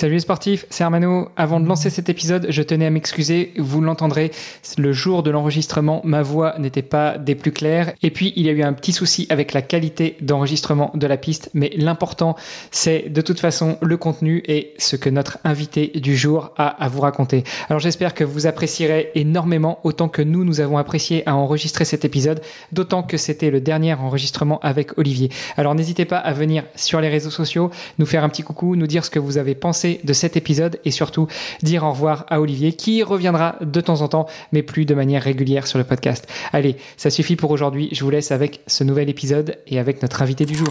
Salut les sportifs, c'est Armano. Avant de lancer cet épisode, je tenais à m'excuser, vous l'entendrez, le jour de l'enregistrement, ma voix n'était pas des plus claires. Et puis, il y a eu un petit souci avec la qualité d'enregistrement de la piste, mais l'important, c'est de toute façon le contenu et ce que notre invité du jour a à vous raconter. Alors j'espère que vous apprécierez énormément autant que nous, nous avons apprécié à enregistrer cet épisode, d'autant que c'était le dernier enregistrement avec Olivier. Alors n'hésitez pas à venir sur les réseaux sociaux, nous faire un petit coucou, nous dire ce que vous avez pensé de cet épisode et surtout dire au revoir à Olivier qui reviendra de temps en temps mais plus de manière régulière sur le podcast. Allez, ça suffit pour aujourd'hui, je vous laisse avec ce nouvel épisode et avec notre invité du jour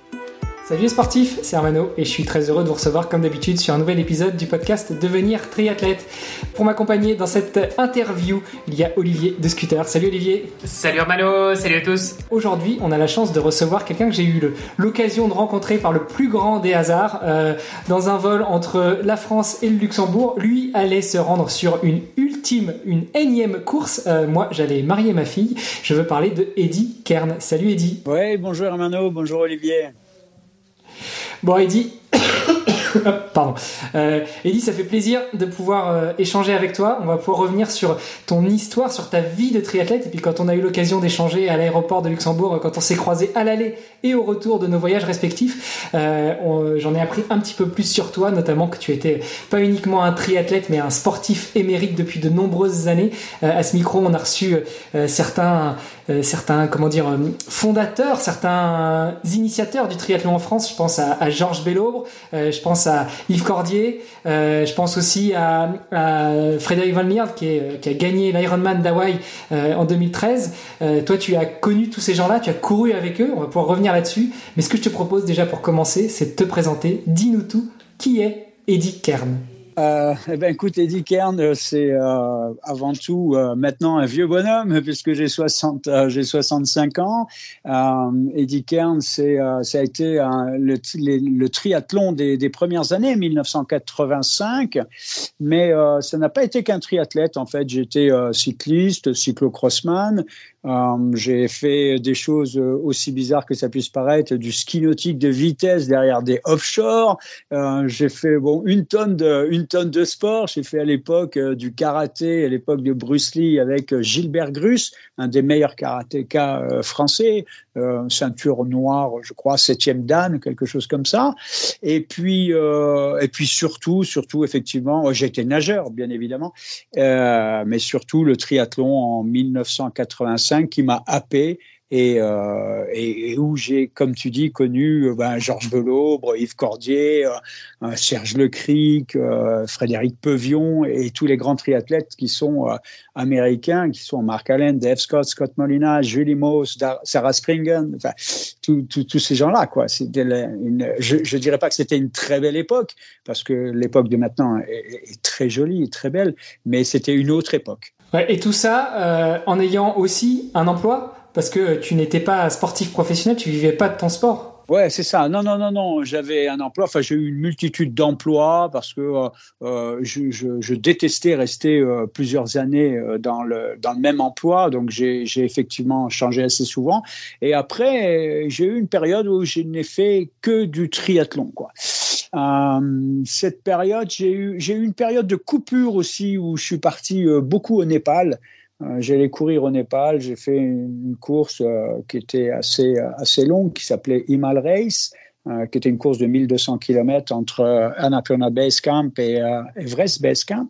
Salut les sportifs, c'est Armano et je suis très heureux de vous recevoir comme d'habitude sur un nouvel épisode du podcast Devenir triathlète. Pour m'accompagner dans cette interview, il y a Olivier de Scooter. Salut Olivier. Salut Armano, salut à tous. Aujourd'hui, on a la chance de recevoir quelqu'un que j'ai eu l'occasion de rencontrer par le plus grand des hasards euh, dans un vol entre la France et le Luxembourg. Lui allait se rendre sur une ultime, une énième course. Euh, moi, j'allais marier ma fille. Je veux parler de Eddie Kern. Salut Eddie. Oui, bonjour Armano, bonjour Olivier. Bon, Eddie, Pardon. Euh, Eddie, ça fait plaisir de pouvoir euh, échanger avec toi. On va pouvoir revenir sur ton histoire, sur ta vie de triathlète. Et puis quand on a eu l'occasion d'échanger à l'aéroport de Luxembourg, quand on s'est croisé à l'aller et au retour de nos voyages respectifs, euh, j'en ai appris un petit peu plus sur toi, notamment que tu étais pas uniquement un triathlète, mais un sportif émérite depuis de nombreuses années. Euh, à ce micro, on a reçu certains certains comment dire fondateurs, certains initiateurs du triathlon en France. Je pense à, à Georges Bellobre, je pense à Yves Cordier, euh, je pense aussi à, Frédéric Van Lierde qui, a gagné l'Ironman d'Hawaï euh, en 2013. Euh, toi, tu as connu tous ces gens-là, tu as couru avec eux, on va pouvoir revenir là-dessus. Mais ce que je te propose déjà pour commencer, c'est de te présenter. Dis-nous tout, qui est Eddie Kern? Euh, eh ben, écoute, Eddie Kern, euh, c'est euh, avant tout maintenant un vieux bonhomme puisque j'ai 60, euh, j'ai 65 ans. Eddie Kern, c'est, ça a été le, triathlon des, premières années, 1985, mais ça n'a pas été qu'un triathlète. En fait, j'étais cycliste, cyclocrossman. J'ai fait des choses aussi bizarres que ça puisse paraître, du ski nautique de vitesse derrière des offshore. j'ai fait bon une tonne de une tonne de sport. J'ai fait à l'époque euh, du karaté, à l'époque de Bruce Lee avec euh, Gilbert Grus, un des meilleurs karatékas euh, ceinture noire, je crois, septième dan, quelque chose comme ça. Et puis, et puis surtout, surtout effectivement, j'étais nageur, bien évidemment, mais surtout le triathlon en 1985 qui m'a happé euh, et, et, où j'ai, comme tu dis, connu euh, ben, Georges Belaubre, Yves Cordier, euh, Serge Lecric, Frédéric Pevion et tous les grands triathlètes qui sont américains, qui sont Mark Allen, Dave Scott, Scott Molina, Julie Moss, Sarah Springen, tous ces gens-là. Je ne dirais pas que c'était une très belle époque, parce que l'époque de maintenant est, est, très jolie, très belle, mais c'était une autre époque. Ouais, et tout ça en ayant aussi un emploi? Parce que tu n'étais pas sportif professionnel, tu vivais pas de ton sport. Ouais, c'est ça. Non, non, non, non. J'avais un emploi. Enfin, j'ai eu une multitude d'emplois parce que euh, euh je, détestais rester euh, plusieurs années dans le dans le même emploi. Donc, j'ai effectivement changé assez souvent. Et après, j'ai eu une période où je n'ai fait que du triathlon, quoi. cette période, j'ai eu eu une période de coupure aussi où je suis parti beaucoup au Népal. Euh, j'allais courir au Népal, j'ai fait une course euh, qui était assez, assez longue, qui s'appelait Himal Race, euh, qui était une course de 1200 km entre Annapurna Base Camp et Everest Base Camp.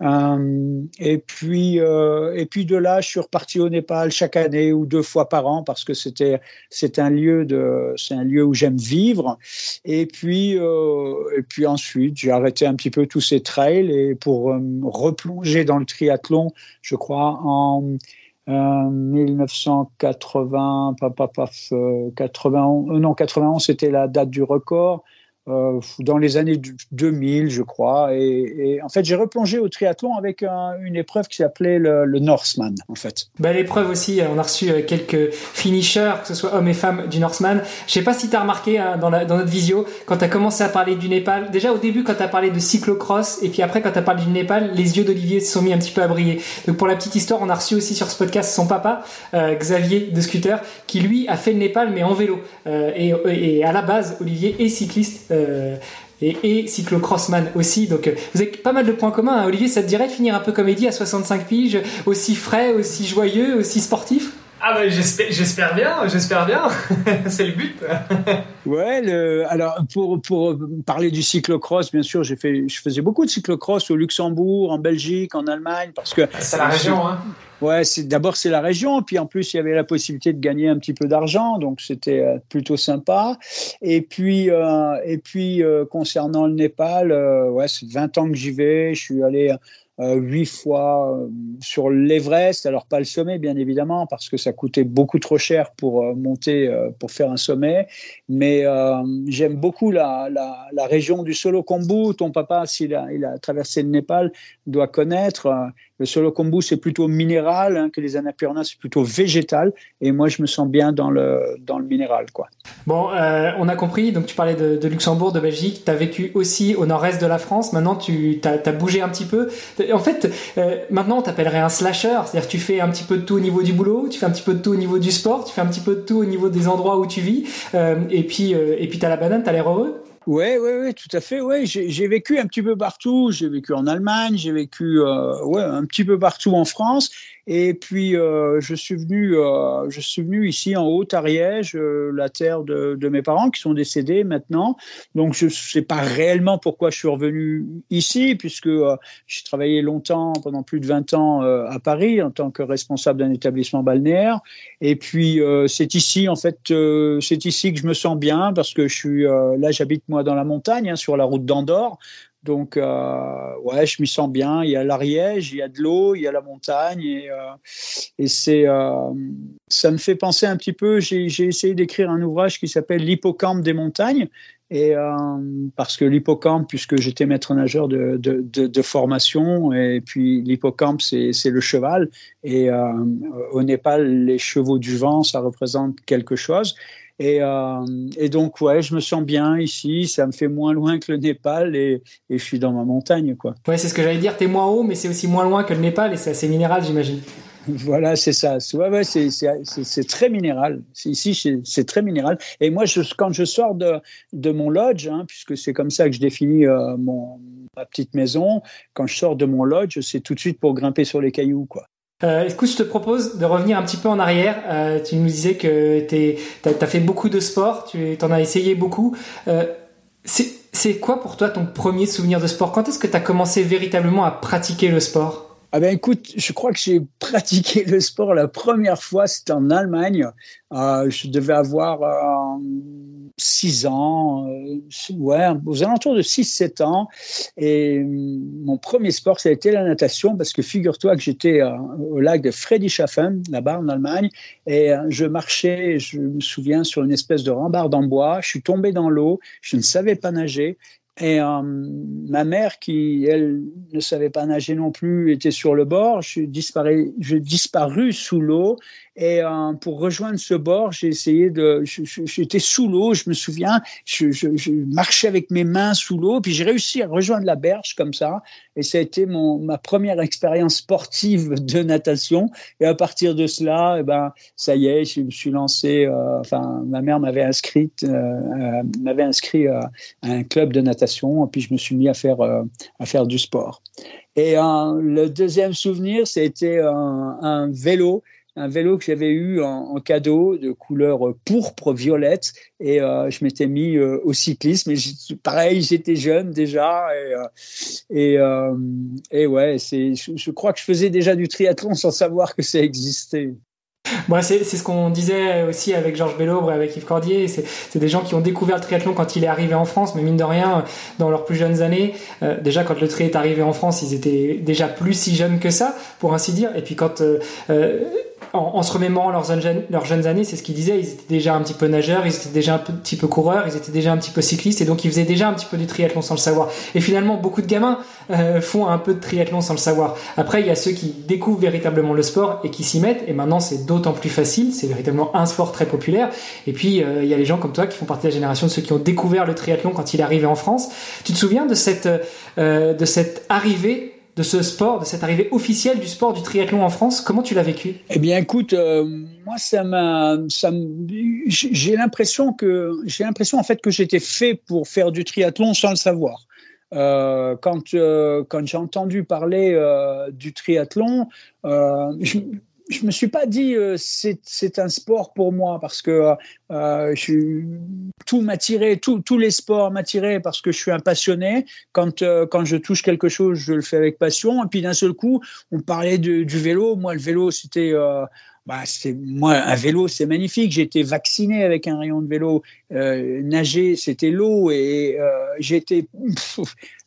Euh, et puis euh, et puis de là, je suis reparti au Népal chaque année ou deux fois par an parce que c'était c'est un lieu de c'est un lieu où j'aime vivre. Et puis euh, et puis ensuite, j'ai arrêté un petit peu tous ces trails et pour replonger dans le triathlon, je crois en 1980, pas, pas, pas, 91, non 91, c'était la date du record. Euh, dans les années 2000, je crois. Et, en fait, j'ai replongé au triathlon avec une épreuve qui s'appelait le, Norseman, en fait. Bah, l'épreuve aussi, on a reçu euh, quelques finishers, que ce soit hommes et femmes du Norseman. Je sais pas si tu as remarqué hein, dans, dans, notre visio, quand tu as commencé à parler du Népal, déjà au début, quand tu as parlé de cyclocross, et puis après, quand tu as parlé du Népal, les yeux d'Olivier se sont mis un petit peu à briller. Donc, pour la petite histoire, on a reçu aussi sur ce podcast son papa, euh, Xavier de Scooter, qui lui a fait le Népal, mais en vélo. et, et, à la base, Olivier est cycliste. Euh, et, cyclocrossman aussi. Donc euh, vous avez pas mal de points communs. Hein. Olivier, ça te dirait de finir un peu comme Eddie à 65 piges, aussi frais, aussi joyeux, aussi sportif? Ah bah j'espère bien, j'espère bien, c'est le but. ouais, le, alors pour, pour parler du cyclocross, bien sûr, j'ai fait, je faisais beaucoup de cyclocross au Luxembourg, en Belgique, en Allemagne, parce que c'est la région. Hein. Ouais, c'est d'abord c'est la région, puis en plus il y avait la possibilité de gagner un petit peu d'argent, donc c'était euh, plutôt sympa. Et puis euh, et puis euh, concernant le Népal, ouais, c'est 20 ans que j'y vais. Je suis allé huit fois sur l'Everest, alors pas le sommet bien évidemment parce que ça coûtait beaucoup trop cher pour monter pour faire un sommet, mais j'aime beaucoup la, la, région du Solo-Kombu. Ton papa, s'il a, il a traversé le Népal, doit connaître. Le solo kombu, c'est plutôt minéral, hein, que les annapurna, c'est plutôt végétal. Et moi, je me sens bien dans le, dans le minéral. Quoi. Bon, euh, on a compris. Donc, tu parlais de, Luxembourg, de Belgique. Tu as vécu aussi au nord-est de la France. Maintenant, tu as, bougé un petit peu. En fait, euh, maintenant, on t'appellerait un slasher. C'est-à-dire tu fais un petit peu de tout au niveau du boulot, tu fais un petit peu de tout au niveau du sport, tu fais un petit peu de tout au niveau des endroits où tu vis. Euh, et puis, et puis tu as la banane, tu as l'air heureux. Oui, oui, oui, tout à fait. Ouais, j'ai vécu un petit peu partout. J'ai vécu en Allemagne, j'ai vécu euh, ouais, un petit peu partout en France. Et puis, euh, je, suis venu, euh, je suis venu ici en Haute-Ariège, euh, la terre de, mes parents qui sont décédés maintenant. Donc, je ne sais pas réellement pourquoi je suis revenu ici, puisque j'ai travaillé longtemps, pendant plus de 20 ans à Paris, en tant que responsable d'un établissement balnéaire. Et puis, c'est ici, en fait, c'est ici que je me sens bien, parce que je suis là, j'habite moi dans la montagne, hein, sur la route d'Andorre. Donc, euh, ouais, je m'y sens bien. Il y a l'Ariège, il y a de l'eau, il y a la montagne. Et, euh, euh, ça me fait penser un petit peu. J'ai, essayé d'écrire un ouvrage qui s'appelle L'hippocampe des montagnes. Et parce que l'hippocampe, puisque j'étais maître nageur de, formation, et puis l'hippocampe, c'est le cheval. Et au Népal, les chevaux du vent, ça représente quelque chose. Et, euh, et, donc, ouais, je me sens bien ici. Ça me fait moins loin que le Népal et, et je suis dans ma montagne, quoi. Ouais, c'est ce que j'allais dire. T'es moins haut, mais c'est aussi moins loin que le Népal et c'est assez minéral, j'imagine. Voilà, c'est ça. Ouais, ouais, c'est très minéral. Ici, c'est très minéral. Et moi, je, quand je sors de, de mon lodge, hein, puisque c'est comme ça que je définis euh, mon, ma petite maison, quand je sors de mon lodge, c'est tout de suite pour grimper sur les cailloux, quoi. Euh, écoute, je te propose de revenir un petit peu en arrière. Euh, tu nous disais que tu as, fait beaucoup de sport, tu en as essayé beaucoup. Euh, c'est quoi pour toi ton premier souvenir de sport? Quand est-ce que tu as commencé véritablement à pratiquer le sport? Ah ben écoute, je crois que j'ai pratiqué le sport la première fois, c'était en Allemagne. Euh, je devais avoir euh, 6 ans, euh, ouais, aux alentours de 6-7 ans. Et euh, mon premier sport, ça a été la natation, parce que figure-toi que j'étais euh, au lac de Friedrichshafen, là-bas en Allemagne, et je marchais, je me souviens, sur une espèce de rambarde en bois. Je suis tombé dans l'eau, je ne savais pas nager. Et euh, ma mère, qui, elle, ne savait pas nager non plus, était sur le bord. Je, disparais, je disparu sous l'eau et euh, pour rejoindre ce bord, j'ai essayé de. J'étais sous l'eau, je me souviens. Je, marchais avec mes mains sous l'eau, puis j'ai réussi à rejoindre la berge comme ça. Et ça a été mon, ma première expérience sportive de natation. Et à partir de cela, eh ben, ça y est, je me suis lancé. Euh, enfin, ma mère m'avait inscrite, euh, m'avait inscrit à un club de natation, et puis je me suis mis à faire à faire du sport. Et le deuxième souvenir, c'était un vélo un vélo que j'avais eu en, cadeau de couleur pourpre violette et euh, je m'étais mis euh, au cyclisme et pareil j'étais jeune déjà et euh, et, ouais c'est je, crois que je faisais déjà du triathlon sans savoir que ça existait. Moi, c'est ce qu'on disait aussi avec Georges Bellobre et avec Yves Cordier. C'est des gens qui ont découvert le triathlon quand il est arrivé en France, mais mine de rien, dans leurs plus jeunes années, déjà quand le tri est arrivé en France, ils étaient déjà plus si jeunes que ça, pour ainsi dire. Et puis quand en, se remémorant leurs, leurs jeunes années, c'est ce qu'ils disaient, ils étaient déjà un petit peu nageurs, ils étaient déjà un petit peu coureurs, ils étaient déjà un petit peu cyclistes, et donc ils faisaient déjà un petit peu du triathlon sans le savoir. Et finalement, beaucoup de gamins euh, font un peu de triathlon sans le savoir. Après, il y a ceux qui découvrent véritablement le sport et qui s'y mettent, et maintenant c'est d'autant plus facile, c'est véritablement un sport très populaire. Et puis, euh, il y a les gens comme toi qui font partie de la génération de ceux qui ont découvert le triathlon quand il est arrivé en France. Tu te souviens de cette, euh, de cette arrivée de ce sport, de cette arrivée officielle du sport du triathlon en France. Comment tu l'as vécu? Eh bien, écoute, euh, moi, ça m'a, ça j'ai l'impression que, j'ai l'impression en fait que j'étais fait pour faire du triathlon sans le savoir. Euh, quand euh, quand j'ai entendu parler du triathlon, je me suis pas dit euh, c'est un sport pour moi parce que euh, je, tout m'attirait, tous les sports m'attiraient parce que je suis un passionné. Quand euh, quand je touche quelque chose, je le fais avec passion. Et puis d'un seul coup, on parlait du vélo. Moi, le vélo, c'était euh, bah, c'est moi un vélo c'est magnifique. Été vacciné avec un rayon de vélo. Euh, nager c'était l'eau et euh, j'étais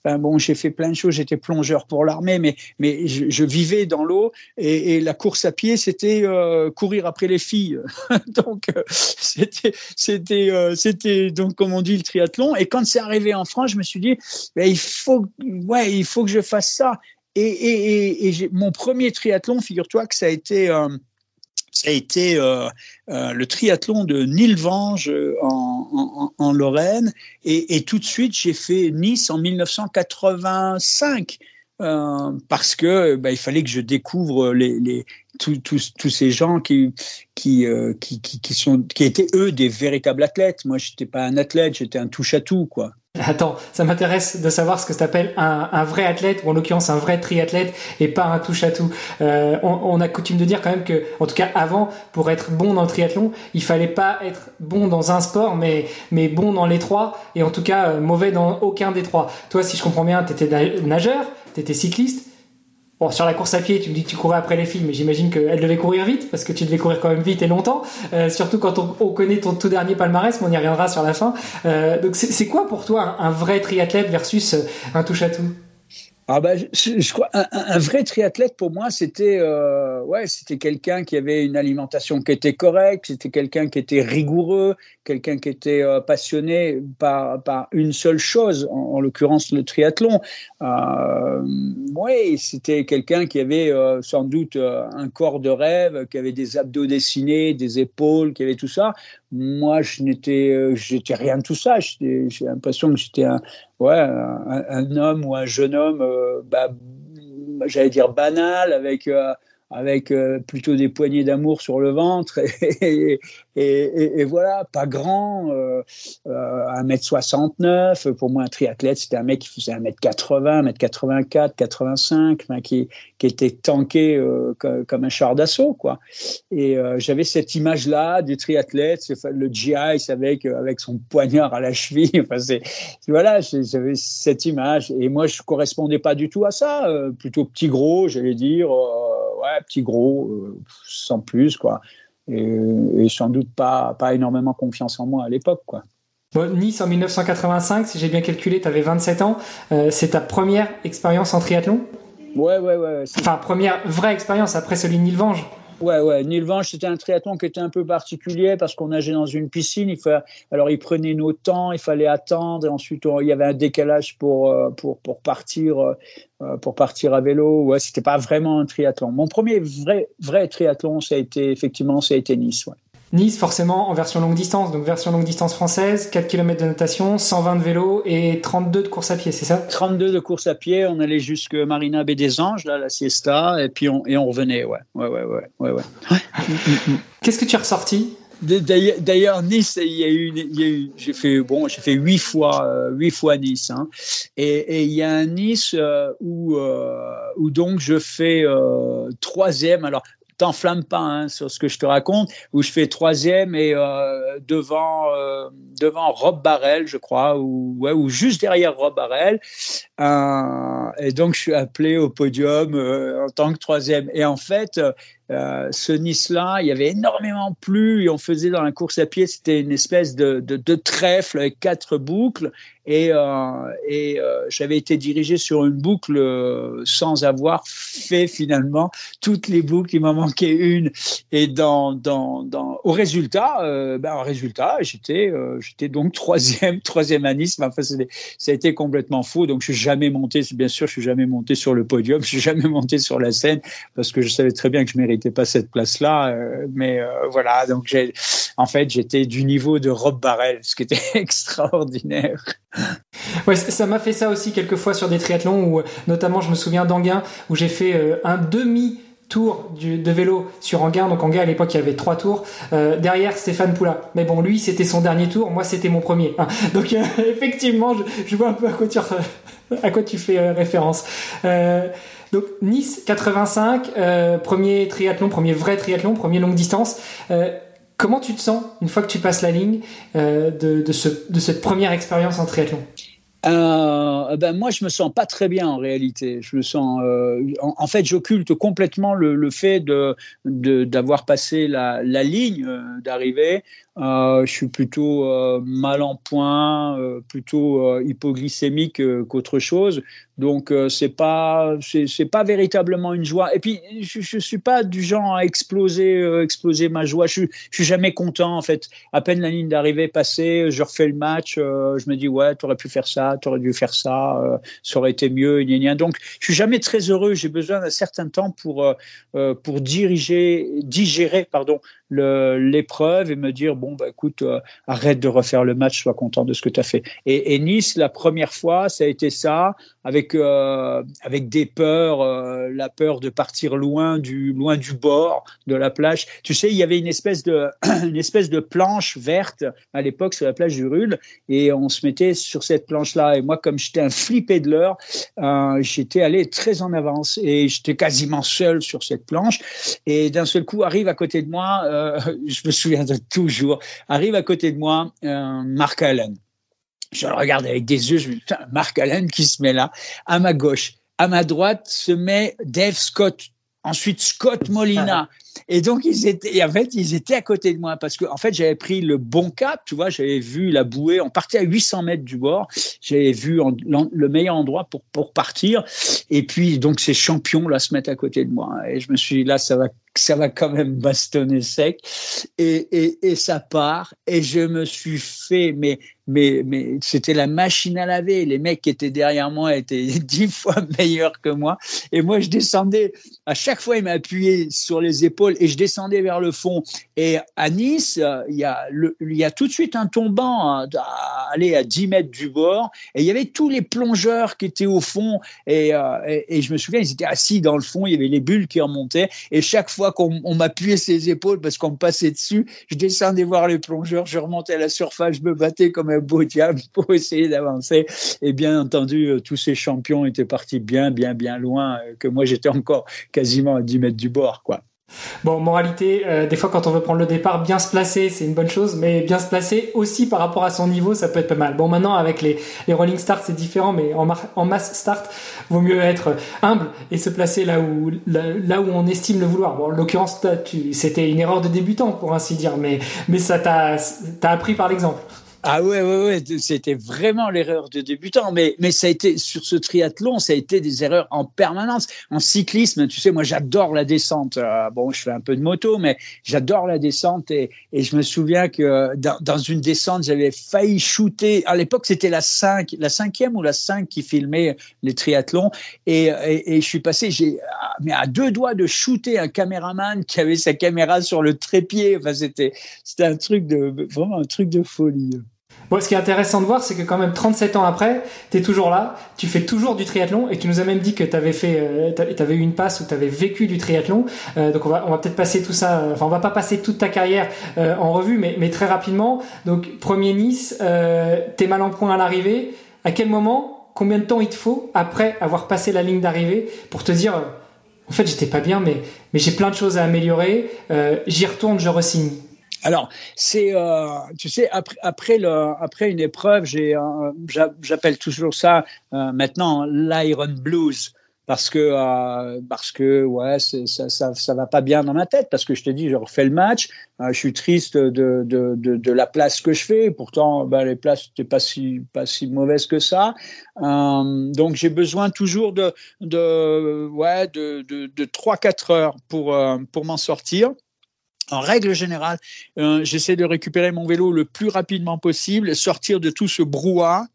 enfin bon j'ai fait plein de choses. J'étais plongeur pour l'armée mais mais je, vivais dans l'eau et, et, la course à pied c'était euh, courir après les filles. Donc euh, c'était c'était euh, c'était donc comme on dit le triathlon. Et quand c'est arrivé en France je me suis dit ben, il faut ouais il faut que je fasse ça. Et, et, et, et mon premier triathlon figure-toi que ça a été ça a été euh, euh, le triathlon de Nilvange euh, en, Lorraine. Et, tout de suite, j'ai fait Nice en 1985. Euh, parce que bah, il fallait que je découvre tous, ces gens qui qui, étaient eux des véritables athlètes. Moi, j'étais pas un athlète, j'étais un touche à tout quoi. Attends, ça m'intéresse de savoir ce que tu appelles un, un, vrai athlète, ou en l'occurrence un vrai triathlète, et pas un touche-à-tout. Euh, on, on, a coutume de dire quand même que, en tout cas avant, pour être bon dans le triathlon, il fallait pas être bon dans un sport, mais, mais bon dans les trois, et en tout cas euh, mauvais dans aucun des trois. Toi, si je comprends bien, tu étais nageur, tu étais cycliste, Bon, sur la course à pied, tu me dis que tu courais après les filles, mais j'imagine qu'elle devait courir vite, parce que tu devais courir quand même vite et longtemps, euh, surtout quand on, on, connaît ton tout dernier palmarès, mais on y reviendra sur la fin. Euh, donc c'est quoi pour toi un, un vrai triathlète versus un touche-à-tout? Ah bah, je, crois un, vrai triathlète pour moi c'était euh, ouais c'était quelqu'un qui avait une alimentation qui était correcte c'était quelqu'un qui était rigoureux quelqu'un qui était euh, passionné par par une seule chose en, en l'occurrence le triathlon. Euh, c'était quelqu'un qui avait euh, sans doute un corps de rêve qui avait des abdos dessinés des épaules qui avait tout ça moi je n'étais euh, j'étais rien de tout ça. J'ai l'impression que j'étais un ouais, un, homme ou un jeune homme, euh, bah, j'allais dire banal, avec euh, avec plutôt des poignées d'amour sur le ventre et, voilà, pas grand, euh, euh, 1m69. Pour moi, un triathlète, c'était un mec qui faisait 1m80, 1m84, 85, enfin, qui, qui était tanké euh, comme, un char d'assaut, quoi. Et euh, j'avais cette image-là du triathlète, le GI avec, avec son poignard à la cheville. Enfin, c'est, voilà, j'avais cette image. Et moi, je correspondais pas du tout à ça. Euh, plutôt petit gros, j'allais dire ouais, petit gros, euh, sans plus, quoi. Et, et, sans doute pas, pas énormément confiance en moi à l'époque, quoi. Bon, nice en 1985, si j'ai bien calculé, tu avais 27 ans. Euh, c'est ta première expérience en triathlon? Ouais, ouais, ouais. Enfin, première vraie expérience après celui de Nilvange Ouais, ouais. Nilvange, c'était un triathlon qui était un peu particulier parce qu'on nageait dans une piscine. Alors, il prenait nos temps, il fallait attendre. Et ensuite, il y avait un décalage pour, euh, pour, partir, euh, pour partir à vélo. Ouais, c'était pas vraiment un triathlon. Mon premier vrai, vrai triathlon, ça a été, effectivement, ça a été Nice. Nice, forcément, en version longue distance, donc version longue distance française, 4 km de natation, 120 de vélo et 32 de course à pied, c'est ça? 32 de course à pied, on allait jusque Marina Baie des Anges, là, la siesta, et puis on, et on revenait, ouais. Ouais, ouais, ouais, ouais, ouais. Qu'est-ce que tu as ressorti? D'ailleurs, Nice, il y a eu, j'ai fait bon, j'ai fait huit fois, euh, huit fois Nice, hein, et, et, il y a un Nice euh, où euh, où donc je fais troisième. Alors t'enflamme pas hein, sur ce que je te raconte, où je fais troisième et euh, devant euh, devant Rob Barrel, je crois, ou juste derrière Rob Barrel. Euh, et donc je suis appelé au podium en tant que troisième. Et en fait, euh, ce Nice-là, il y avait énormément plu et on faisait dans la course à pied, c'était une espèce de, trèfle avec quatre boucles et, euh, euh, j'avais été dirigé sur une boucle sans avoir fait finalement toutes les boucles. Il m'en manquait une. Et au résultat, ben, résultat, j'étais donc troisième troisième à Nice. Enfin, ça a été complètement faux. Donc je suis jamais monté. Bien sûr, je suis jamais monté sur le podium. Je suis jamais monté sur la scène parce que je savais très bien que je méritais pas cette place-là. mais voilà. Donc j'ai en fait j'étais du niveau de Rob Barrel, ce qui était extraordinaire. Ouais, ça m'a fait ça aussi quelques fois sur des triathlons où, notamment, je me souviens d'Anguin où j'ai fait euh, un demi tour de vélo sur Anguin. Donc Anguin à l'époque il y avait trois tours. Euh, derrière Stéphane Poula. Mais bon lui c'était son dernier tour, moi c'était mon premier. Hein. Donc euh, effectivement je, vois un peu à quoi tu, à quoi tu fais référence. Donc Nice 85, premier triathlon, premier vrai triathlon, premier longue distance. Comment tu te sens une fois que tu passes la ligne euh, de, de, ce, de, cette première expérience en triathlon? Euh, ben moi, je me sens pas très bien en réalité. Je me sens, euh, en, fait, j'occulte complètement le, le fait de d'avoir passé la, la ligne euh, d'arrivée. Euh, je suis plutôt euh, mal en point, euh, plutôt hypoglycémique qu'autre chose. Donc c'est pas c'est pas véritablement une joie. Et puis je, je suis pas du genre à exploser exploser ma joie. Je, je suis jamais content en fait. À peine la ligne d'arrivée passée, je refais le match, je me dis ouais tu aurais pu faire ça, tu aurais dû faire ça, ça aurait été mieux. Donc je suis jamais très heureux. J'ai besoin d'un certain temps pour pour diriger digérer pardon l'épreuve et me dire bon bah écoute euh, arrête de refaire le match sois content de ce que tu as fait et, et, Nice la première fois ça a été ça avec euh, avec des peurs euh, la peur de partir loin du loin du bord de la plage. Tu sais il y avait une espèce de planche verte à l'époque sur la plage du Rul et on se mettait sur cette planche là et moi comme j'étais un flippé de l'heure j'étais allé très en avance et j'étais quasiment seul sur cette planche. Et d'un seul coup arrive à côté de moi euh, je me souviens de toujours, arrive à côté de moi euh, Mark Allen. Je le regarde avec des yeux, je me dis, Mark Allen qui se met là. À ma gauche, à ma droite se met Dave Scott, ensuite Scott Molina. Et donc ils étaient, en fait, ils étaient à côté de moi parce que, en fait, j'avais pris le bon cap, tu vois, j'avais vu la bouée, on partait à 800 mètres du bord, j'avais vu le meilleur endroit pour pour partir. Et puis donc ces champions là se mettent à côté de moi. Et je me suis dit, là, ça va ça va quand même bastonner sec. Et, et, et ça part. Et je me suis fait mais mais mais c'était la machine à laver. Les mecs qui étaient derrière moi étaient dix fois meilleurs que moi. Et moi je descendais. À chaque fois il m'appuyait sur les épaules et je descendais vers le fond. Et à Nice il y a tout de suite un tombant à, aller à 10 mètres du bord. Et il y avait tous les plongeurs qui étaient au fond. Et, euh, et, je me souviens ils étaient assis dans le fond. Il y avait les bulles qui remontaient. Et chaque fois qu'on m'appuyait ses épaules parce qu'on me passait dessus, je descendais voir les plongeurs, je remontais à la surface, je me battais comme un beau diable pour essayer d'avancer. Et bien entendu, euh, tous ces champions étaient partis bien, bien, bien loin, euh, que moi j'étais encore quasiment à 10 mètres du bord, quoi. Bon, moralité, euh, des fois quand on veut prendre le départ, bien se placer, c'est une bonne chose, mais bien se placer aussi par rapport à son niveau, ça peut être pas mal. Bon, maintenant avec les, les rolling start, c'est différent, mais en, en, masse start, vaut mieux être humble et se placer là où là, où on estime le vouloir. Bon, en l'occurrence, c'était une erreur de débutant pour ainsi dire, mais mais ça t'a appris par l'exemple. Ah ouais, ouais, ouais, c'était vraiment l'erreur de débutant. Mais, mais ça a été, sur ce triathlon, ça a été des erreurs en permanence. En cyclisme, tu sais, moi, j'adore la descente. Euh, bon, je fais un peu de moto, mais j'adore la descente. Et, et je me souviens que dans, dans une descente, j'avais failli shooter. À l'époque, c'était la 5, la cinquième ou la 5 qui filmait les triathlons. Et, et, et je suis passé, j'ai, mais à deux doigts de shooter un caméraman qui avait sa caméra sur le trépied. Enfin, c'était, c'était un truc de, vraiment un truc de folie. Bon, ce qui est intéressant de voir, c'est que quand même 37 ans après, tu es toujours là, tu fais toujours du triathlon et tu nous as même dit que tu avais euh, tu avais eu une passe où tu avais vécu du triathlon. Euh, donc on va, va peut-être passer tout ça, euh, enfin on va pas passer toute ta carrière en revue, mais, mais très rapidement. Donc premier Nice, t'es mal en point à l'arrivée. À quel moment, combien de temps il te faut après avoir passé la ligne d'arrivée pour te dire, en fait j'étais pas bien, mais, mais j'ai plein de choses à améliorer, j'y retourne, je resigne? Alors, c'est, euh, tu sais, après, après, le, après une épreuve, j'ai, j'appelle toujours ça euh, maintenant l'Iron Blues. Parce que euh, parce que ouais ça, ça ça va pas bien dans ma tête. Parce que je te dis je refais le match je suis triste de, de, de, de, la place que je fais. Pourtant bah, les places n'étaient pas si pas si mauvaises que ça. Donc j'ai besoin toujours de de ouais de de, 3 4 heures pour pour m'en sortir en règle générale, j'essaie de récupérer mon vélo le plus rapidement possible, sortir de tout ce brouhaha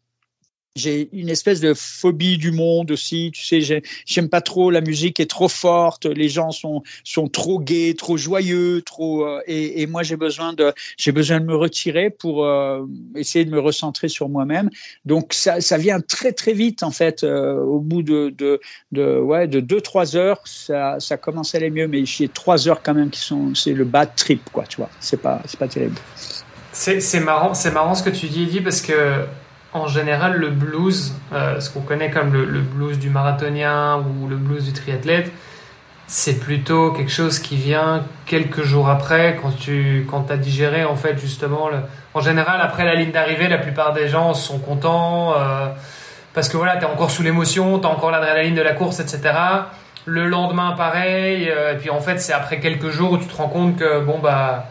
j'ai une espèce de phobie du monde aussi. Tu sais, j'aime pas trop la musique est trop forte, les gens sont sont trop gais, trop joyeux, trop euh, et, moi j'ai besoin de j'ai besoin de me retirer pour euh, essayer de me recentrer sur moi-même. Donc ça, ça vient très très vite en fait. Euh, au bout de, de de ouais de deux trois heures, ça ça commence à aller mieux, mais j'ai trois heures quand même qui sont c'est le bad trip quoi. Tu vois, c'est pas c'est pas terrible. C'est marrant, c'est marrant ce que tu dis, dit parce que en général, le blues, euh, ce qu'on connaît comme le, blues du marathonien ou le blues du triathlète, c'est plutôt quelque chose qui vient quelques jours après, quand tu quand as digéré en fait justement. En général, après la ligne d'arrivée, la plupart des gens sont contents euh, parce que voilà, tu es encore sous l'émotion, tu as encore l'adrénaline de la course, etc. Le lendemain, pareil. Euh, et puis en fait, c'est après quelques jours où tu te rends compte que bon bah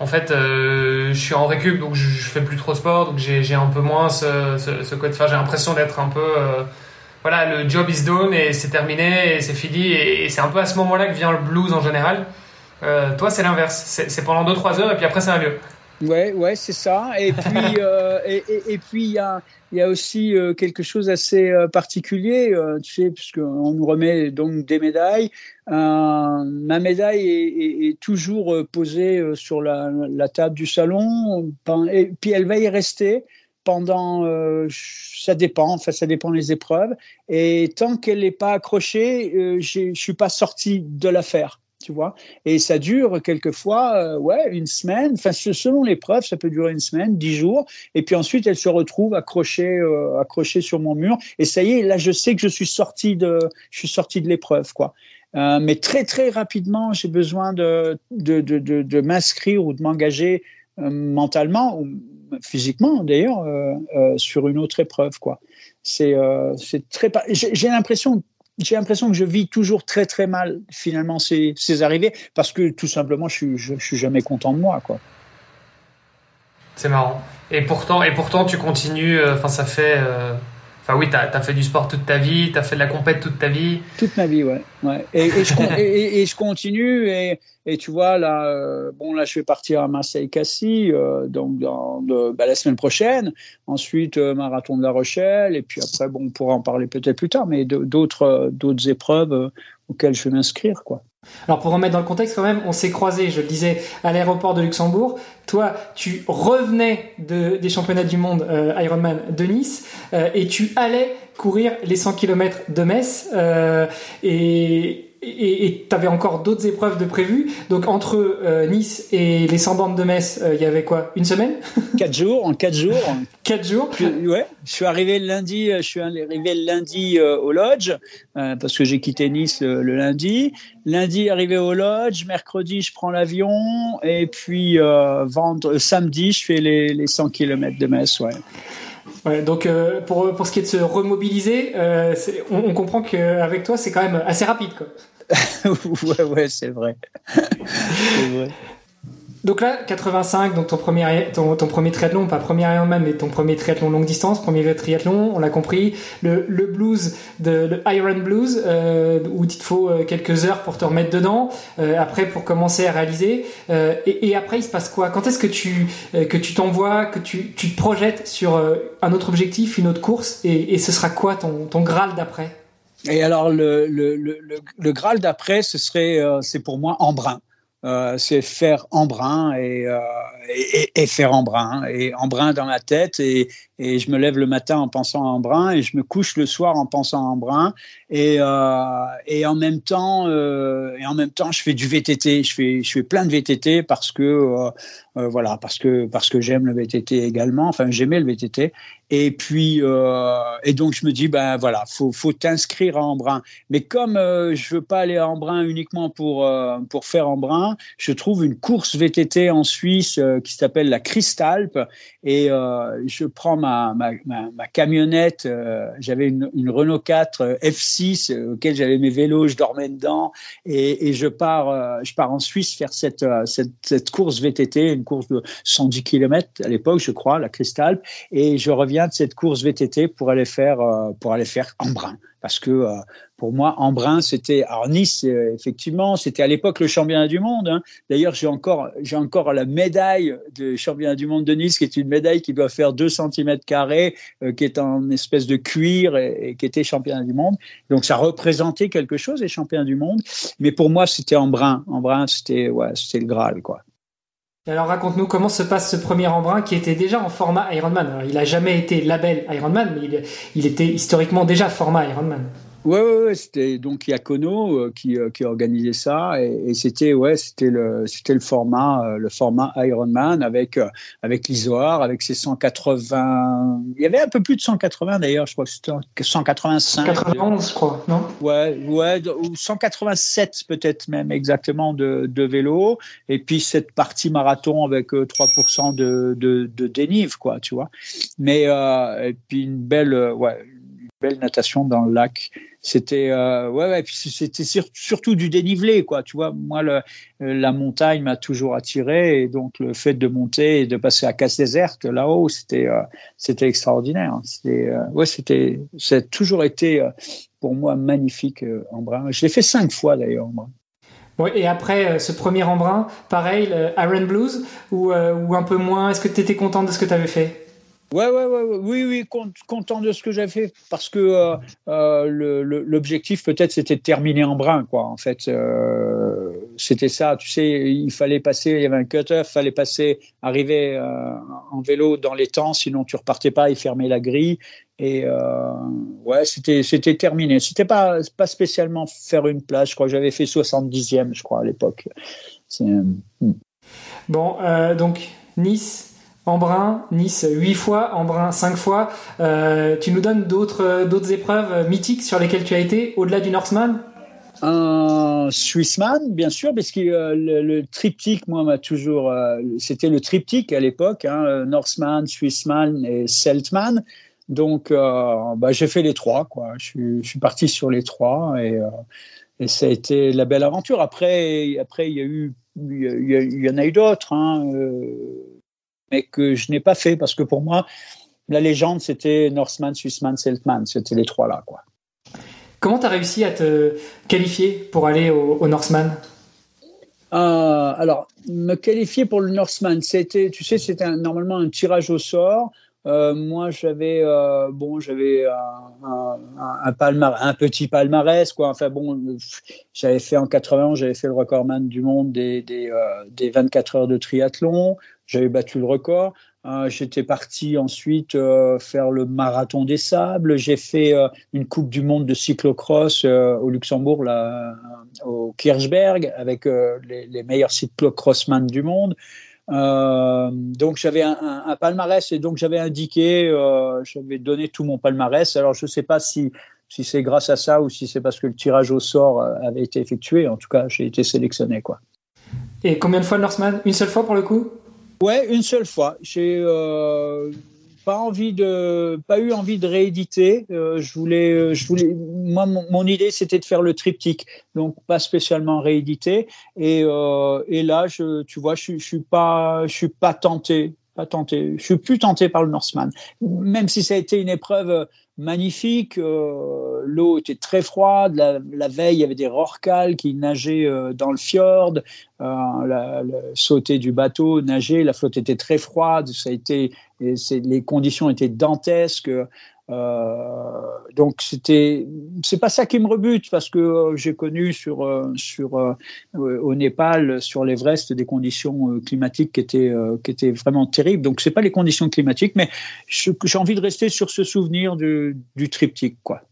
en fait, euh, je suis en récup, donc je, je, fais plus trop sport, donc j'ai un peu moins ce, ce, ce côté. J'ai l'impression d'être un peu. Euh, voilà, le job is done et c'est terminé et c'est fini. Et, c'est un peu à ce moment-là que vient le blues en général. Euh, toi, c'est l'inverse. C'est pendant 2-3 heures et puis après, ça va mieux. Ouais, ouais, c'est ça. Et puis, euh, et, et, et, puis il y a, il y a aussi euh, quelque chose assez euh, particulier, euh, tu sais, puisqu'on nous remet donc des médailles. ma médaille est, est, est toujours posée sur la, la, table du salon, et puis elle va y rester pendant, ça dépend, enfin ça dépend des épreuves. Et tant qu'elle n'est pas accrochée, je suis pas sorti de l'affaire tu vois. Et ça dure quelquefois, euh, ouais, une semaine. Enfin, selon l'épreuve, ça peut durer une semaine, dix jours. Et puis ensuite, elle se retrouve accrochée, euh, accrochée sur mon mur. Et ça y est, là, je sais que je suis sorti de, je suis sorti de l'épreuve, quoi. Euh, mais très très rapidement, j'ai besoin de de, de, de, de m'inscrire ou de m'engager mentalement ou physiquement d'ailleurs sur une autre épreuve, quoi. C'est c'est très. J'ai l'impression j'ai l'impression que je vis toujours très très mal finalement ces, ces arrivées parce que tout simplement je suis, je, suis jamais content de moi quoi. C'est marrant. Et pourtant, et pourtant tu continues, euh, enfin ça fait... Euh, enfin oui, tu as, fait du sport toute ta vie, tu as fait de la compète toute ta vie. Toute ma vie, ouais. ouais. Et, et, je, et, et, je, continue et, et tu vois, là, euh, bon, là, je vais partir à Marseille-Cassis, euh, donc bah, la semaine prochaine. Ensuite, euh, marathon de La Rochelle. Et puis après, bon, on pourra en parler peut-être plus tard, mais d'autres, d'autres épreuves auxquelles je vais m'inscrire, quoi. Alors pour remettre dans le contexte quand même, on s'est croisés, je le disais, à l'aéroport de Luxembourg. Toi, tu revenais de, des championnats du monde Ironman de Nice et tu allais courir les 100 km de Metz. et, et tu avais encore d'autres épreuves de prévues. Donc entre euh, Nice et les 100 bandes de Metz, euh, il y avait quoi? Une semaine? Quatre jours, en quatre jours. quatre jours Ouais. Je suis arrivé le lundi, euh, je suis arrivé le lundi au lodge parce que j'ai quitté Nice le, lundi. Lundi, arrivé au lodge. Mercredi, je prends l'avion et puis vendre, samedi, je fais les, les 100 km de Metz. Ouais. Donc euh, pour, pour ce qui est de se remobiliser, euh, on, on, comprend qu'avec toi, c'est quand même assez rapide. Quoi. ouais, ouais, c'est vrai. Donc là, 85, donc ton premier, ton, premier triathlon, pas premier Ironman, mais ton premier triathlon longue distance, premier triathlon, on l'a compris. Le, le, blues, de, le Iron Blues, euh, où il te faut euh, quelques heures pour te remettre dedans, euh, après pour commencer à réaliser. Euh, et, et, après, il se passe quoi? Quand est-ce que tu euh, que tu t'envoies, que tu, tu te projettes sur euh, un autre objectif, une autre course, et, et ce sera quoi ton, ton Graal d'après? Et alors, le, le, le, le Graal d'après, ce serait, c'est pour moi Embrun. Euh, c'est faire embrun et, euh, et, et, faire embrun et embrun dans la tête. Et, et, je me lève le matin en pensant à embrun et je me couche le soir en pensant à embrun et, euh, et en même temps euh, et en même temps je fais du VTT je fais je fais plein de VTT parce que euh, euh, voilà parce que parce que j'aime le VTT également. Enfin j'aimais le VTT et puis et donc je me dis ben voilà faut faut t'inscrire à embrun. Mais comme je veux pas aller à embrun uniquement pour pour faire embrun je trouve une course VTT en Suisse qui s'appelle la Cristalpe et je prends ma, ma, ma, camionnette, j'avais une, une, Renault 4 F6 auquel j'avais mes vélos, je dormais dedans. Et, je pars je pars en Suisse faire cette, cette, cette course VTT, une course de 110 km à l'époque, je crois, la Cristalpe et je reviens de cette course VTT pour aller faire pour aller faire Embrun. Parce que euh, pour moi, Embrun, c'était alors Nice, euh, effectivement, c'était à l'époque le championnat du monde. Hein. D'ailleurs, j'ai encore, j'ai encore la médaille de championnat du monde de Nice, qui est une médaille qui doit faire 2 cm carrés, euh, qui est en espèce de cuir et, qui était championnat du monde. Donc, ça représentait quelque chose, les championnats du monde. Mais pour moi, c'était Embrun. Embrun, c'était ouais, c'était le Graal, quoi. Alors raconte-nous comment se passe ce premier embrun qui était déjà en format Ironman? Alors, il n'a jamais été label Ironman, mais il, il était historiquement déjà format Ironman. Ouais, ouais, ouais c'était donc Yakono euh, qui, euh, qui organisait ça et, c'était ouais, c'était le c'était le format euh, le format Ironman avec avec l'Isoar avec ses 180 il y avait un peu plus de 180 d'ailleurs, je crois que c'était 185 91 je crois, non? Ouais, ouais, ou 187 peut-être même exactement de de vélo. Et puis cette partie marathon avec 3% de de de dénive quoi, tu vois. Mais et puis une belle ouais, belle natation dans le lac. C'était euh, ouais, ouais, c'était surtout du dénivelé, quoi. Tu vois, moi, le, la montagne m'a toujours attiré, et donc le fait de monter et de passer à casse déserte là-haut, c'était euh, c'était extraordinaire. C'était euh, ouais, c'était ça a toujours été euh, pour moi magnifique Embrun. Je l'ai fait cinq fois d'ailleurs Embrun. Ouais, et après ce premier Embrun, pareil, Iron Blues ou, ou un peu moins? Est-ce que tu étais content de ce que tu avais fait? Ouais, ouais, ouais, oui, oui, content de ce que j'ai fait parce que euh, euh, l'objectif peut-être c'était de terminer en brun, quoi. En fait, euh, c'était ça. Tu sais, il fallait passer, il y avait un cut-off, fallait passer, arriver en vélo dans les temps, sinon tu repartais pas, il fermait la grille. Et ouais, c'était c'était terminé. C'était pas pas spécialement faire une place. Je crois j'avais fait 70e, je crois à l'époque. Hmm. Bon, donc Nice Embrun, Nice 8 fois, Embrun 5 fois. Euh, tu nous donnes d'autres d'autres épreuves mythiques sur lesquelles tu as été au-delà du Northman un Swissman, bien sûr, parce que euh, le, triptyque, moi, m'a toujours. Euh, c'était le triptyque à l'époque, hein, Northman, Swissman et Celtman. Donc, bah, j'ai fait les trois, quoi. Je, suis parti sur les trois et, ça a été la belle aventure. Après, après, il y y, en a eu d'autres. Hein, mais que je n'ai pas fait parce que pour moi, la légende, c'était Norseman, Swissman, Seltman. C'était les trois là. Quoi. Comment tu as réussi à te qualifier pour aller au, Norseman? Euh, alors, me qualifier pour le Norseman, c'était, tu sais, c'était normalement un tirage au sort. Euh, moi, j'avais euh, bon, j'avais un, un, un, petit palmarès, quoi. Enfin bon, j'avais fait en 91, j'avais fait le recordman du monde des, des, des 24 heures de triathlon j'avais battu le record. Euh, j'étais parti ensuite euh, faire le marathon des sables. J'ai fait euh, une Coupe du Monde de cyclocross au Luxembourg, là, au Kirchberg, avec les, les, meilleurs cyclocrossman du monde. donc j'avais un, un, palmarès et donc j'avais indiqué, j'avais donné tout mon palmarès. Alors je ne sais pas si si c'est grâce à ça ou si c'est parce que le tirage au sort avait été effectué. En tout cas, j'ai été sélectionné quoi. Et combien de fois le Norseman? Une seule fois pour le coup? Ouais, une seule fois. J'ai euh, pas envie de, pas eu envie de rééditer. Euh, je voulais, euh, je voulais, moi, mon, idée c'était de faire le triptyque, donc pas spécialement rééditer. Et, euh, et là, je, tu vois, je, je suis pas, je suis pas tenté, pas tenté. Je suis plus tenté par le Norseman, même si ça a été une épreuve magnifique. Euh, l'eau était très froide. La, veille, il y avait des rorquals qui nageaient euh, dans le fjord. Euh, sauter du bateau, nager. La flotte était très froide. Ça a été, les conditions étaient dantesques. Euh, donc c'était, c'est pas ça qui me rebute parce que euh, j'ai connu sur euh, sur au Népal, sur l'Everest, des conditions climatiques qui étaient qui étaient vraiment terribles. Donc c'est pas les conditions climatiques, mais j'ai envie de rester sur ce souvenir du, du triptyque, quoi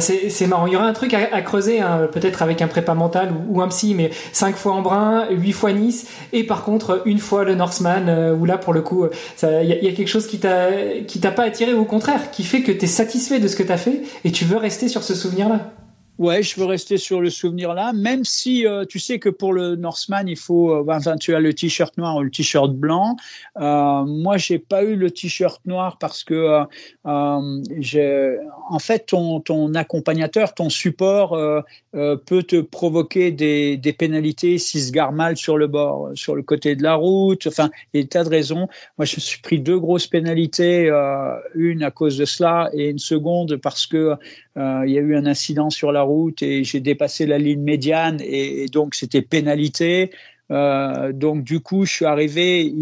c'est marrant. Il y aurait un truc à, creuser, hein, peut-être avec un prépa mental ou, un psy, mais 5 fois Embrun, 8 fois Nice, et par contre une fois le Norseman, euh, où là pour le coup, il y, a quelque chose qui t'a pas attiré, ou au contraire, qui fait que tu es satisfait de ce que tu as fait et tu veux rester sur ce souvenir-là. Ouais, je veux rester sur le souvenir là, même si euh, tu sais que pour le Norseman, il faut, euh, enfin, tu as le t-shirt noir ou le t-shirt blanc. Euh, moi, j'ai pas eu le t-shirt noir parce que, euh, euh en fait, ton, ton accompagnateur, ton support peut te provoquer des, des pénalités s'il se gare mal sur le bord, sur le côté de la route. Enfin, il y a des tas de raisons. Moi, je me suis pris deux grosses pénalités, une à cause de cela et une seconde parce que il y a eu un incident sur la route et j'ai dépassé la ligne médiane et, donc c'était pénalité. Euh, donc du coup, je suis arrivé,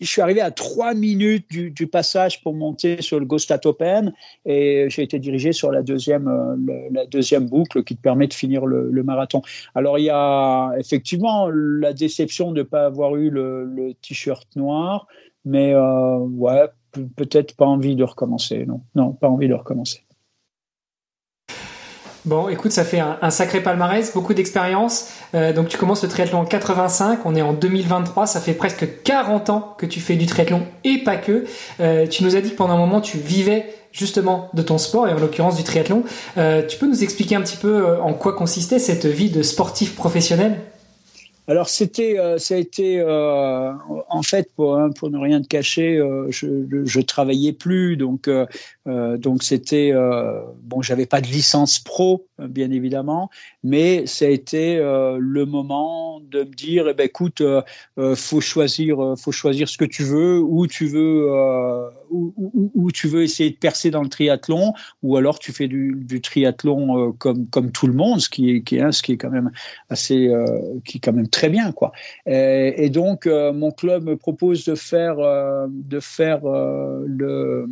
je suis arrivé à trois minutes du, passage pour monter sur le Gostat Open et j'ai été dirigé sur la deuxième, euh, la deuxième boucle qui te permet de finir le, marathon. Alors il y a effectivement la déception de ne pas avoir eu le, t-shirt noir, mais euh, ouais, peut-être pas envie de recommencer. Non, pas envie de recommencer. Bon, écoute, ça fait un, sacré palmarès, beaucoup d'expérience. Euh, donc tu commences le triathlon en 85, on est en 2023, ça fait presque 40 ans que tu fais du triathlon et pas que. Euh, tu nous as dit que pendant un moment tu vivais justement de ton sport et en l'occurrence du triathlon. Euh, tu peux nous expliquer un petit peu en quoi consistait cette vie de sportif professionnel? Alors c'était, euh, ça a été, euh, en fait, pour, hein, pour ne rien te cacher, euh, je, je, travaillais plus, donc donc c'était bon, j'avais pas de licence pro, bien évidemment, mais ça a été le moment de me dire, eh ben écoute, faut choisir, faut choisir ce que tu veux, où tu veux, où, où, où, tu veux essayer de percer dans le triathlon, ou alors tu fais du, du triathlon comme comme tout le monde, ce qui est qui est, ce qui est quand même assez, qui est quand même très bien, quoi. Et, donc, euh, mon club me propose de faire, euh, de faire euh, le,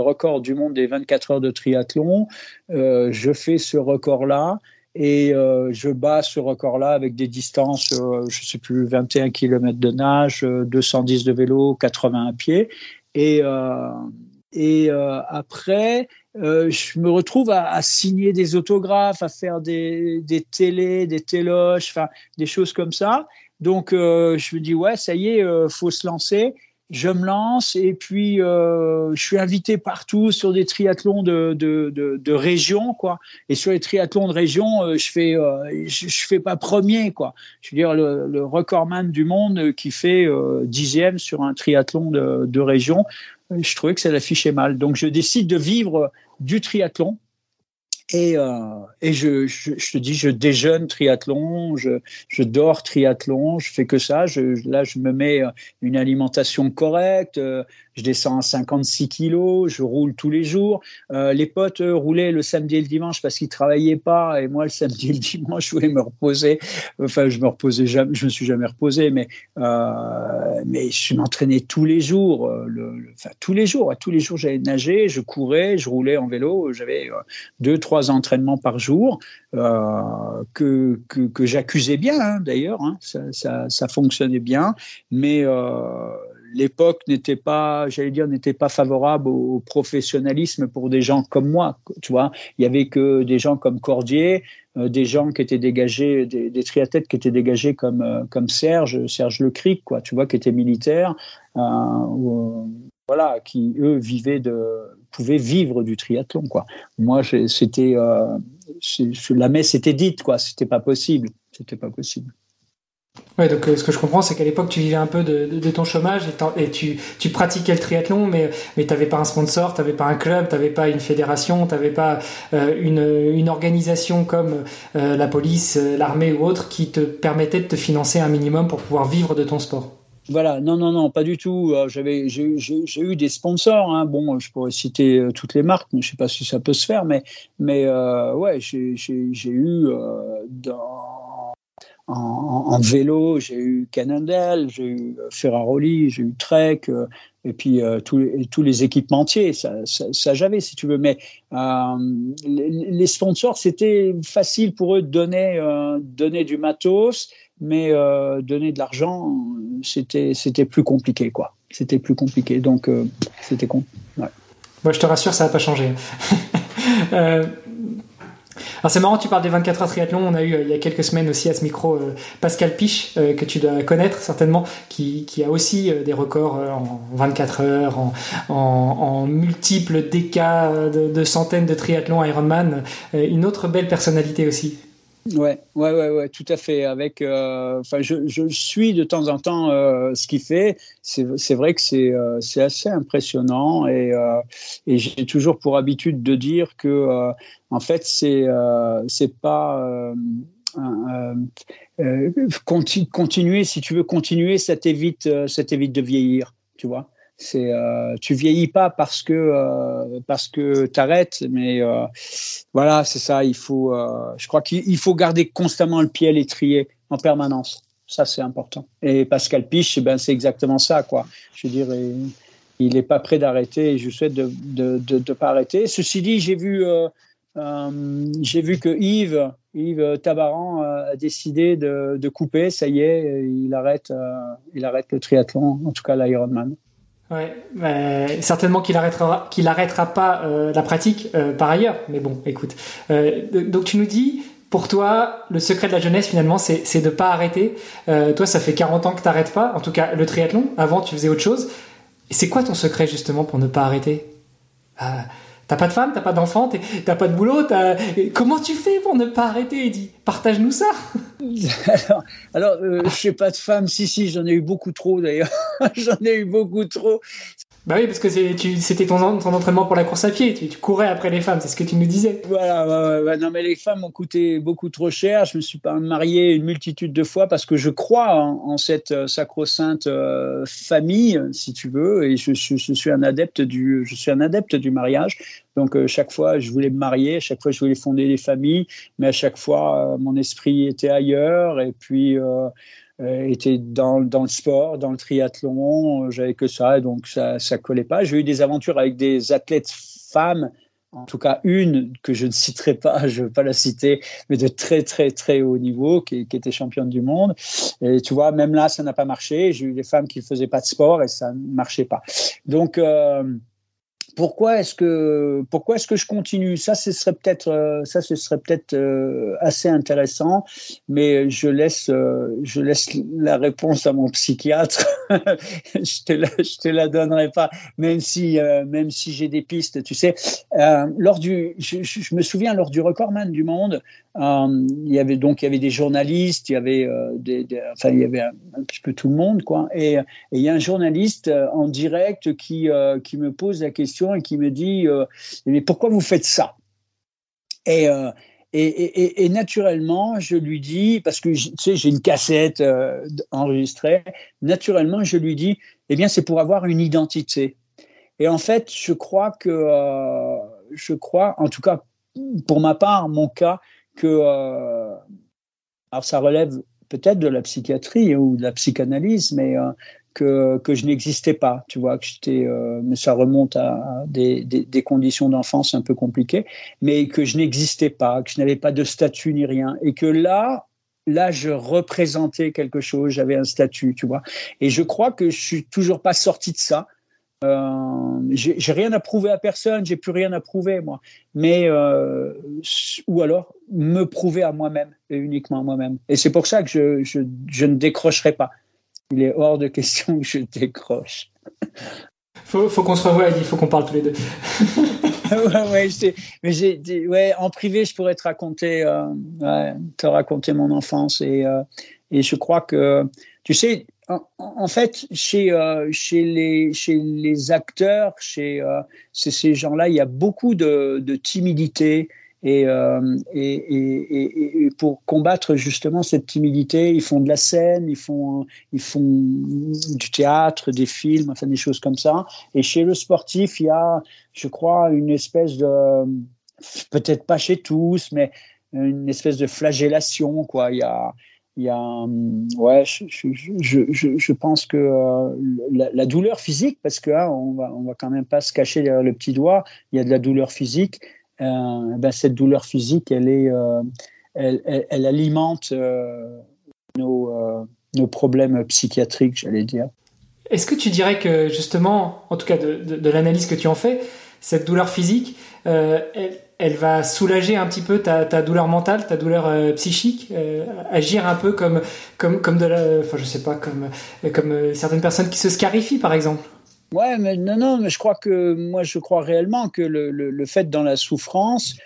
record du monde des 24 heures de triathlon. je fais ce record-là et je bats ce record-là avec des distances, je sais plus, 21 km de nage, 210 de vélo, 80 à pied. Et, et après, euh, je me retrouve à, à, signer des autographes, à faire des, des télés, des téloches, enfin des choses comme ça. Donc euh, je me dis ouais, ça y est, euh, faut se lancer. Je me lance et puis euh, je suis invité partout sur des triathlons de, de, de, de, région quoi. Et sur les triathlons de région, euh, je fais je, je, fais pas premier quoi. Je veux dire le, le recordman du monde qui fait dixième sur un triathlon de, de région je trouvais que ça l'affichait mal. Donc je décide de vivre du triathlon et, euh, et je, je, te dis, je déjeune triathlon, je, je dors triathlon, je fais que ça. Je, là, je me mets une alimentation correcte, euh, je descends à 56 kilos, je roule tous les jours. Euh, les potes roulaient le samedi et le dimanche parce qu'ils travaillaient pas, et moi le samedi et le dimanche, je voulais me reposer. Enfin, je me reposais jamais, je me suis jamais reposé, mais euh, mais je m'entraînais tous les jours, euh, enfin tous les jours, tous les jours j'allais nager, je courais, je roulais en vélo, j'avais euh, deux trois entraînements par jour euh, que, que, que j'accusais bien hein, d'ailleurs, hein, ça, ça, ça, fonctionnait bien, mais l'époque n'était pas, j'allais dire, n'était pas favorable au professionnalisme pour des gens comme moi. Tu vois, il y avait que des gens comme Cordier, euh, des gens qui étaient dégagés, des, triathlètes qui étaient dégagés comme euh, comme Serge, Serge Lecric, quoi. Tu vois, qui était militaire, euh, voilà, qui eux vivaient de, pouvaient vivre du triathlon, quoi. Moi, c'était, la messe était dite, quoi. C'était pas possible. C'était pas possible. Ouais, donc euh, ce que je comprends, c'est qu'à l'époque, tu vivais un peu de, ton chômage et, tu, pratiquais le triathlon, mais, mais tu n'avais pas un sponsor, tu n'avais pas un club, tu n'avais pas une fédération, tu n'avais pas euh, une, organisation comme euh, la police, l'armée ou autre qui te permettait de te financer un minimum pour pouvoir vivre de ton sport. Voilà, non, non, non, pas du tout. J'avais, j'ai, eu des sponsors. Hein. Bon, je pourrais citer toutes les marques, mais je sais pas si ça peut se faire. Mais, mais ouais, j'ai, eu dans en, vélo, j'ai eu Cannondale, j'ai eu euh, Ferraroli, j'ai eu Trek, euh, et puis euh, tous, les, tous équipementiers, ça, ça, j'avais si tu veux. Mais les, sponsors, c'était facile pour eux de donner, donner du matos, mais donner de l'argent, c'était, plus compliqué, quoi. C'était plus compliqué, donc c'était con. Moi, je te rassure, ça n'a pas changé. Alors c'est marrant, tu parles des 24 heures triathlon. On a eu il y a quelques semaines aussi à ce micro Pascal Piche, que tu dois connaître certainement, qui, qui a aussi des records en 24 heures, en, en, en multiples décas de, de, centaines de triathlons Ironman. une autre belle personnalité aussi. Ouais, ouais, ouais, ouais, tout à fait. Avec, euh, enfin, je, je, suis de temps en temps euh, ce qu'il fait. C'est vrai que c'est euh, assez impressionnant et, euh, et j'ai toujours pour habitude de dire que euh, en fait c'est c'est pas continuer si tu veux continuer, ça t'évite ça t'évite de vieillir, tu vois. C'est euh, tu vieillis pas parce que euh, parce que t'arrêtes, mais euh, voilà, c'est ça. Il faut, euh, je crois qu'il faut garder constamment le pied à l'étrier en permanence. Ça, c'est important. Et Pascal Piche, eh ben c'est exactement ça, quoi. Je veux dire, il n'est pas prêt d'arrêter. Et je souhaite de de, pas arrêter. Ceci dit, j'ai vu j'ai vu que Yves Yves Tabaran a décidé de, de couper. Ça y est, il arrête il arrête le triathlon, en tout cas l'Ironman. Ouais, certainement qu'il arrêtera, qu'il arrêtera pas euh, la pratique euh, par ailleurs. Mais bon, écoute. Euh, donc tu nous dis, pour toi, le secret de la jeunesse finalement, c'est, c'est de pas arrêter. toi, ça fait 40 ans que t'arrêtes pas. En tout cas, le triathlon. Avant, tu faisais autre chose. C'est quoi ton secret justement pour ne pas arrêter? T'as pas de femme, t'as pas d'enfant, t'as pas de boulot. Comment tu fais pour ne pas arrêter, Eddie Partage-nous ça. alors, alors euh, je sais pas de femme. Si, si, j'en ai eu beaucoup trop d'ailleurs. j'en ai eu beaucoup trop. Bah oui, parce que c'était ton, entraînement pour la course à pied. Tu, courais après les femmes, c'est ce que tu nous disais. Voilà, non, mais les femmes m'ont coûté beaucoup trop cher. Je me suis pas marié une multitude de fois parce que je crois en, cette euh, sacro-sainte euh, famille, si tu veux, et je, suis un adepte du, je suis un adepte du mariage. Donc euh, chaque fois, je voulais me marier, chaque fois, je voulais fonder des familles, mais à chaque fois, mon esprit était ailleurs. Et puis euh, était dans, le sport, dans le triathlon, j'avais que ça, donc ça ça collait pas. J'ai eu des aventures avec des athlètes femmes, en tout cas une que je ne citerai pas, je ne veux pas la citer, mais de très très très haut niveau, qui, qui était championne du monde. Et tu vois, même là, ça n'a pas marché. J'ai eu des femmes qui ne faisaient pas de sport et ça ne marchait pas. Donc euh, pourquoi est-ce que pourquoi est-ce que je continue? Ça, ce serait peut-être euh, ça, ce serait peut-être euh, assez intéressant, mais je laisse euh, je laisse la réponse à mon psychiatre. je te la je te la donnerai pas, même si même si j'ai des pistes. Tu sais, lors du je, me souviens lors du recordman du monde, il y avait donc il y avait des journalistes, il y avait des, enfin il y avait un, un, petit peu tout le monde quoi, et, et il y a un journaliste en direct qui qui me pose la question et qui me dit euh, mais pourquoi vous faites ça? Euh, et, et, naturellement, je lui dis, parce que tu sais, j'ai une cassette euh, enregistrée, naturellement, je lui dis, eh bien, c'est pour avoir une identité. Et en fait, je crois que, je crois, en tout cas, pour ma part, mon cas, que, alors ça relève peut-être de la psychiatrie ou de la psychanalyse, mais que, je n'existais pas, tu vois, que j'étais, euh, mais ça remonte à des, conditions d'enfance un peu compliquées, mais que je n'existais pas, que je n'avais pas de statut ni rien, et que là, là, je représentais quelque chose, j'avais un statut, tu vois, et je crois que je suis toujours pas sorti de ça. Euh, j'ai rien à prouver à personne, j'ai plus rien à prouver moi, mais euh, ou alors me prouver à moi-même et uniquement à moi-même. Et c'est pour ça que je ne décrocherai pas il est hors de question que je décroche. Faut, faut qu'on se revoie, il faut qu'on parle tous les deux. ouais, ouais, mais j'ai, ouais, en privé, je pourrais te raconter, euh, ouais, te raconter mon enfance et, euh, et je crois que, tu sais, en, en fait, chez, euh, chez, les, chez les acteurs, chez, ces gens-là, il y a beaucoup de, de timidité, euh, et, pour combattre justement cette timidité, ils font de la scène, ils font, ils font du théâtre, des films, enfin des choses comme ça. Et chez le sportif, il y a, je crois, une espèce de, peut-être pas chez tous, mais une espèce de flagellation, quoi. Il y a, il y a, ouais, je, pense que euh, la, douleur physique, parce que hein, va, quand même pas se cacher derrière le petit doigt, il y a de la douleur physique euh, ben, cette douleur physique, elle, est, euh, elle, alimente euh, nos, nos problèmes psychiatriques, j'allais dire. Est-ce que tu dirais que justement, en tout cas de, de, l'analyse que tu en fais, cette douleur physique, elle, va soulager un petit peu ta, ta douleur mentale, ta douleur euh, psychique, euh, agir un peu comme comme comme de la, enfin je sais pas comme comme certaines personnes qui se scarifient par exemple? Ouais, mais non, non, mais je crois que moi je crois réellement que le, le, le fait dans la souffrance,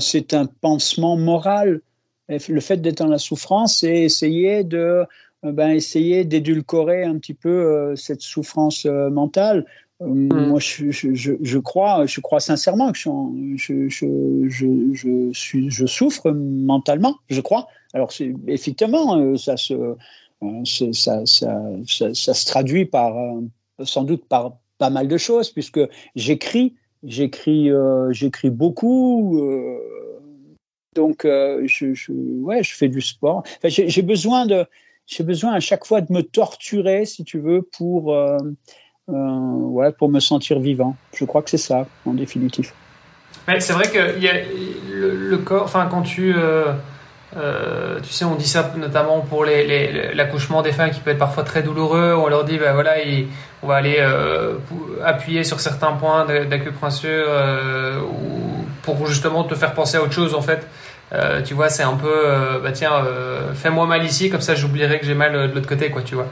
c'est un pansement moral. Le fait d'être dans la souffrance, c'est essayer de ben, essayer d'édulcorer un petit peu cette souffrance mentale. Mm. Moi, je, je, je, crois, je crois sincèrement que je, je, suis, je souffre mentalement, je crois. Alors, effectivement, euh, ça se, euh, ça, ça, ça, ça, se traduit par, euh, sans doute par pas mal de choses, puisque j'écris, j'écris, j'écris beaucoup. donc, je, ouais, je fais du sport. J'ai besoin de, j'ai besoin à chaque fois de me torturer, si tu veux, pour euh, ouais, pour me sentir vivant. Je crois que c'est ça, en définitive. Mais c'est vrai que y a le, corps, enfin, quand tu. Euh, euh, tu sais, on dit ça notamment pour l'accouchement des femmes qui peut être parfois très douloureux. On leur dit, ben voilà, on va aller appuyer sur certains points d'acupuncture pour justement te faire penser à autre chose en fait. Euh, tu vois, c'est un peu, euh, bah tiens, euh, fais-moi mal ici, comme ça j'oublierai que j'ai mal de l'autre côté, quoi, tu vois.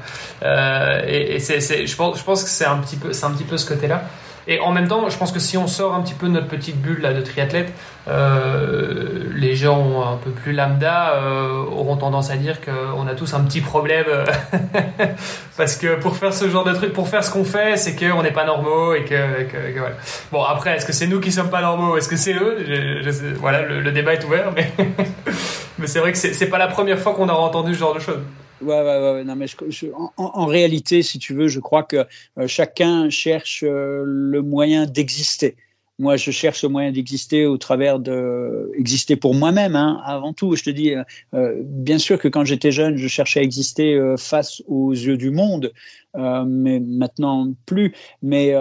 et, et c'est, je pense, je pense que c'est un petit peu, c'est un petit peu ce côté-là. Et en même temps, je pense que si on sort un petit peu notre petite bulle là de triathlète, euh, les gens un peu plus lambda euh, auront tendance à dire qu'on a tous un petit problème parce que pour faire ce genre de truc, pour faire ce qu'on fait, c'est qu'on n'est pas normaux et que. Bon après, est-ce que c'est nous qui sommes pas normaux, est-ce que c'est eux? Voilà, le, débat est ouvert, mais c'est vrai que c'est pas la première fois qu'on a entendu ce genre de choses. Ouais, ouais, ouais. Non, mais en, réalité, si tu veux, je crois que euh, chacun cherche euh, le moyen d'exister. Moi, je cherche le moyen d'exister au travers de exister pour moi-même. Hein, avant tout, je te dis, euh, bien sûr que quand j'étais jeune, je cherchais à exister face aux yeux du monde, mais maintenant plus. Mais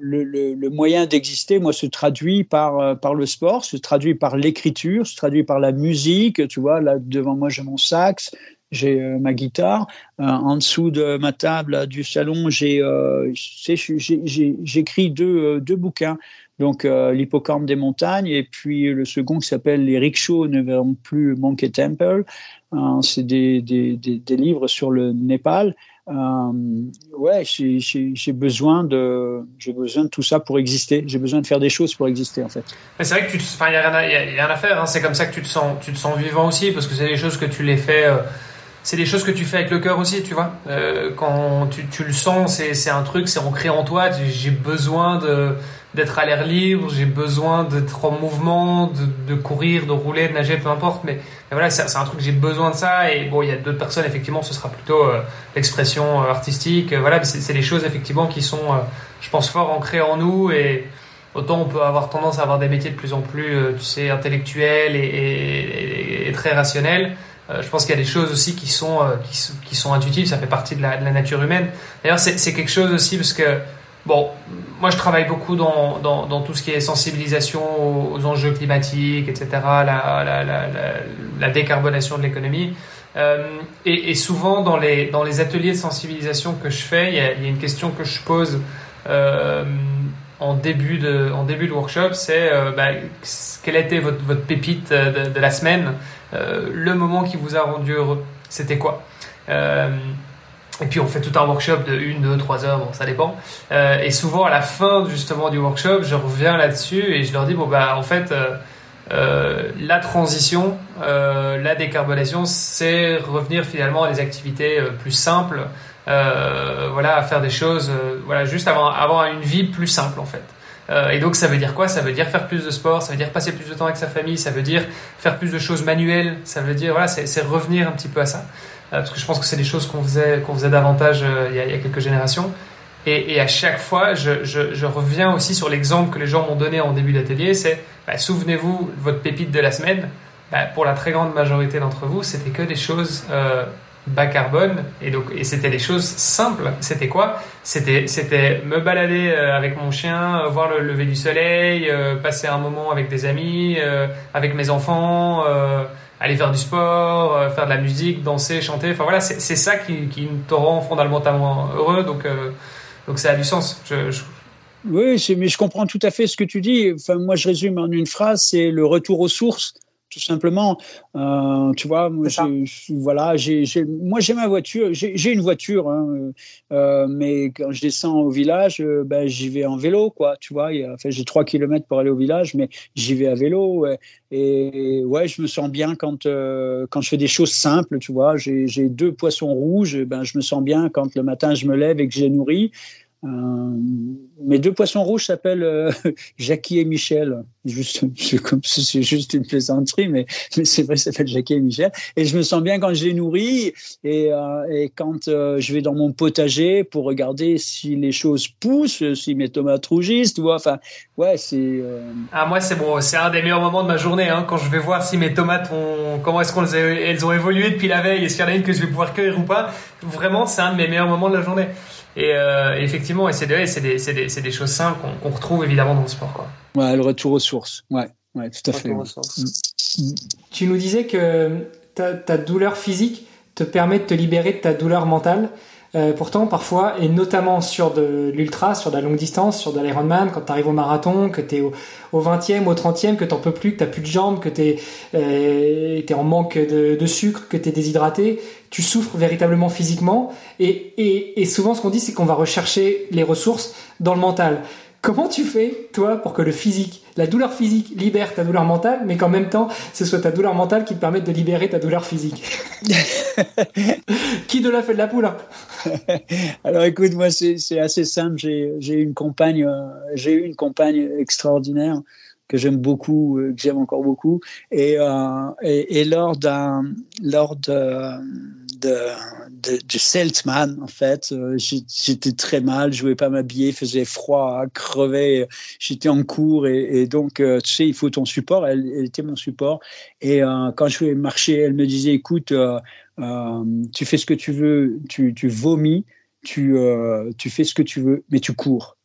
le, le, le, moyen d'exister, moi, se traduit par, par le sport, se traduit par l'écriture, se traduit par la musique. Tu vois, là, devant moi, j'ai mon sax, j'ai euh, ma guitare. Euh, en dessous de ma table du salon, j'ai euh, j'écris deux, deux bouquins. Donc l'hippocampe des montagnes et puis le second qui s'appelle Les rickshaws ne verront plus Monkey Temple. C'est des, des, des, livres sur le Népal. Euh, ouais, j'ai besoin de besoin de tout ça pour exister. J'ai besoin de faire des choses pour exister en fait. C'est vrai que tu, il y a rien à, faire. Hein. C'est comme ça que tu te sens, tu te sens vivant aussi parce que c'est des choses que tu les fais c'est des choses que tu fais avec le cœur aussi, tu vois. Euh, quand tu, tu, le sens, c'est un truc, c'est ancré en toi. J'ai besoin d'être à l'air libre, j'ai besoin d'être en mouvement, de, de, courir, de rouler, de nager, peu importe. Mais, voilà, c'est un truc, j'ai besoin de ça. Et bon, il y a d'autres personnes, effectivement, ce sera plutôt euh, l'expression euh, artistique. voilà, c'est des choses, effectivement, qui sont, je pense, fort ancrées en nous. Et autant on peut avoir tendance à avoir des métiers de plus en plus, tu sais, intellectuels et, et, et très rationnels. Euh, je pense qu'il y a des choses aussi qui sont, euh, qui, sont intuitives, ça fait partie de la, nature humaine. D'ailleurs, c'est quelque chose aussi parce que, bon, moi je travaille beaucoup dans, dans, tout ce qui est sensibilisation aux, enjeux climatiques, etc., la, décarbonation de l'économie. Euh, et, souvent dans les, dans les ateliers de sensibilisation que je fais, il y a, une question que je pose en, début de, en début de workshop, c'est bah, quelle était votre, votre pépite de, la semaine? Le moment qui vous a rendu heureux, c'était quoi euh, et puis on fait tout un workshop de 1, 2, 3 heures, bon ça dépend. Euh, et souvent à la fin justement du workshop, je reviens là-dessus et je leur dis bon bah en fait la transition, la décarbonation, c'est revenir finalement à des activités plus simples, voilà, à faire des choses, voilà, juste avoir une vie plus simple en fait. Euh, et donc ça veut dire quoi? Ça veut dire faire plus de sport, ça veut dire passer plus de temps avec sa famille, ça veut dire faire plus de choses manuelles, ça veut dire voilà, c'est revenir un petit peu à ça. Euh, parce que je pense que c'est des choses qu'on faisait, qu'on faisait davantage euh, il y, a, quelques générations. Et, à chaque fois, je, reviens aussi sur l'exemple que les gens m'ont donné en début d'atelier, c'est bah, souvenez-vous votre pépite de la semaine. Bah, pour la très grande majorité d'entre vous, c'était que des choses bas carbone. Et donc et c'était des choses simples. C'était quoi? C'était c'était me balader euh, avec mon chien euh, voir le lever du soleil euh, passer un moment avec des amis avec mes enfants aller faire du sport faire de la musique danser chanter. Enfin voilà c'est ça qui, qui te rend fondamentalement heureux. Donc donc ça a du sens. Je, Oui, mais je comprends tout à fait ce que tu dis. Enfin, moi, je résume en une phrase, c'est le retour aux sources tout simplement. Euh, tu vois, moi, voilà, j'ai, moi j'ai ma voiture, j'ai, une voiture, hein, euh, mais quand je descends au village, euh, ben, j'y vais en vélo, quoi. Tu vois, enfin, j'ai 3 km pour aller au village, mais j'y vais à vélo. Et, ouais, je me sens bien quand, quand je fais des choses simples, tu vois. J'ai, deux poissons rouges, ben, je me sens bien quand le matin je me lève et que j'ai nourri. Euh, mes deux poissons rouges s'appellent euh, Jackie et Michel. Juste, c'est juste une plaisanterie, mais, mais c'est vrai, ça s'appelle Jackie et Michel. Et je me sens bien quand je les nourris et, euh, et quand je vais dans mon potager pour regarder si les choses poussent, si mes tomates rougissent, tu vois. Enfin, ouais, c'est. Ah moi, c'est bon, c'est un des meilleurs moments de ma journée hein, quand je vais voir si mes tomates ont, comment est-ce qu'elles ont évolué depuis la veille, est-ce qu'il y en a une que je vais pouvoir cueillir ou pas. Vraiment, c'est un de mes meilleurs moments de la journée. Et euh, effectivement, c'est des, des, des, choses simples qu'on retrouve évidemment dans le sport. Quoi. Ouais, le retour aux sources. Ouais, ouais tout à fait. Mm. Tu nous disais que ta, ta, douleur physique te permet de te libérer de ta douleur mentale. Euh, pourtant, parfois, et notamment sur de l'ultra, sur de la longue distance, sur de l'Ironman, quand tu arrives au marathon, que tu es au, au, 20e, au 30e, que t'en peux plus, que t'as plus de jambes, que tu es, euh, en manque de, de sucre, que tu es déshydraté, tu souffres véritablement physiquement. Et, et, et souvent, ce qu'on dit, c'est qu'on va rechercher les ressources dans le mental. Comment tu fais, toi, pour que le physique, la douleur physique libère ta douleur mentale, mais qu'en même temps, ce soit ta douleur mentale qui te permette de libérer ta douleur physique Qui de l'a fait de la poule hein Alors écoute, moi c'est assez simple. J'ai une compagne, euh, j'ai eu une compagne extraordinaire que j'aime beaucoup, euh, que j'aime encore beaucoup. Et, euh, et, et, lors d'un, lors de, de, de, du Seltman, en fait, euh, j'étais très mal, je pouvais pas m'habiller, faisait froid, crevait, j'étais en cours et, et donc, euh, tu sais, il faut ton support. Elle, était mon support. Et euh, quand je voulais marcher, elle me disait, écoute, tu fais ce que tu veux, tu, tu vomis, tu, tu fais ce que tu veux, mais tu cours.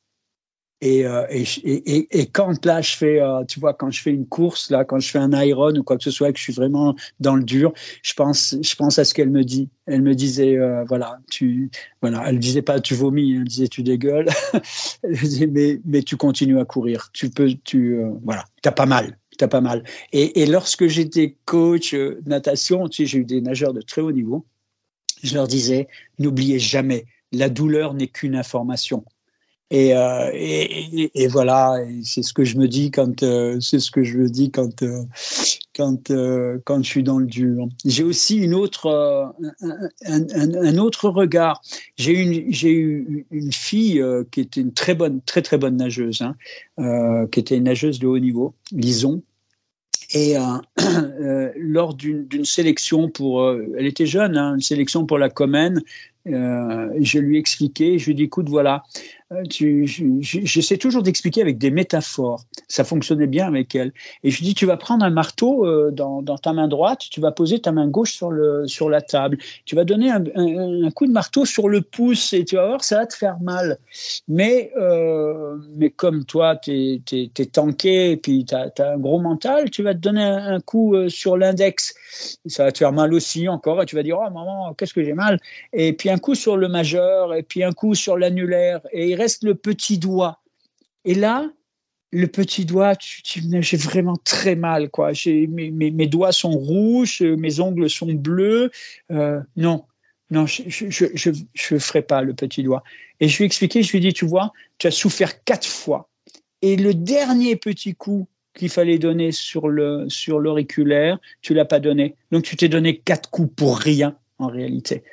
Euh, et, quand là, je fais, euh, tu vois, quand je fais une course, là, quand je fais un iron ou quoi que ce soit, que je suis vraiment dans le dur, je pense, je pense à ce qu'elle me dit. Elle me disait, euh, voilà, tu, voilà, elle disait pas tu vomis, elle disait tu dégueules. elle disait mais, mais tu continues à courir, tu peux, tu, voilà, t'as pas mal, t'as pas mal. Et lorsque j'étais coach natation, tu sais, j'ai eu des nageurs de très haut niveau. Je leur disais, n'oubliez jamais, la douleur n'est qu'une information. Euh, et, voilà, c'est ce que je me dis quand euh, c'est ce que je me dis quand euh, quand quand je suis dans le dur. J'ai aussi une autre un, un, autre regard. J'ai une j'ai eu une fille qui était une très bonne très très bonne nageuse, hein, qui était une nageuse de haut niveau, Lison. Et lors d'une sélection pour, elle était jeune, hein, une sélection pour la Comène, je lui ai expliqué, je lui dit, écoute, voilà, euh, j'essaie toujours d'expliquer avec des métaphores. Ça fonctionnait bien avec elle. Et je lui dis, tu vas prendre un marteau euh, dans, ta main droite, tu vas poser ta main gauche sur, la table. Tu vas donner un, un, coup de marteau sur le pouce et tu vas voir, ça va te faire mal. Mais, euh, mais comme toi, tu es, tanké et puis tu as, un gros mental, tu vas te donner un, coup euh, sur l'index. Ça va te faire mal aussi encore et tu vas dire, oh maman, qu'est-ce que j'ai mal. Et puis un coup sur le majeur et puis un coup sur l'annulaire. Et il reste le petit doigt. Et là, le petit doigt, j'ai vraiment très mal, quoi. Mes, mes, doigts sont rouges, mes ongles sont bleus. Euh, non, non, je ne ferai pas le petit doigt. Et je lui ai expliqué, je lui ai dit, tu vois, tu as souffert quatre fois. Et le dernier petit coup qu'il fallait donner sur le sur l'auriculaire, tu l'as pas donné. Donc tu t'es donné quatre coups pour rien en réalité.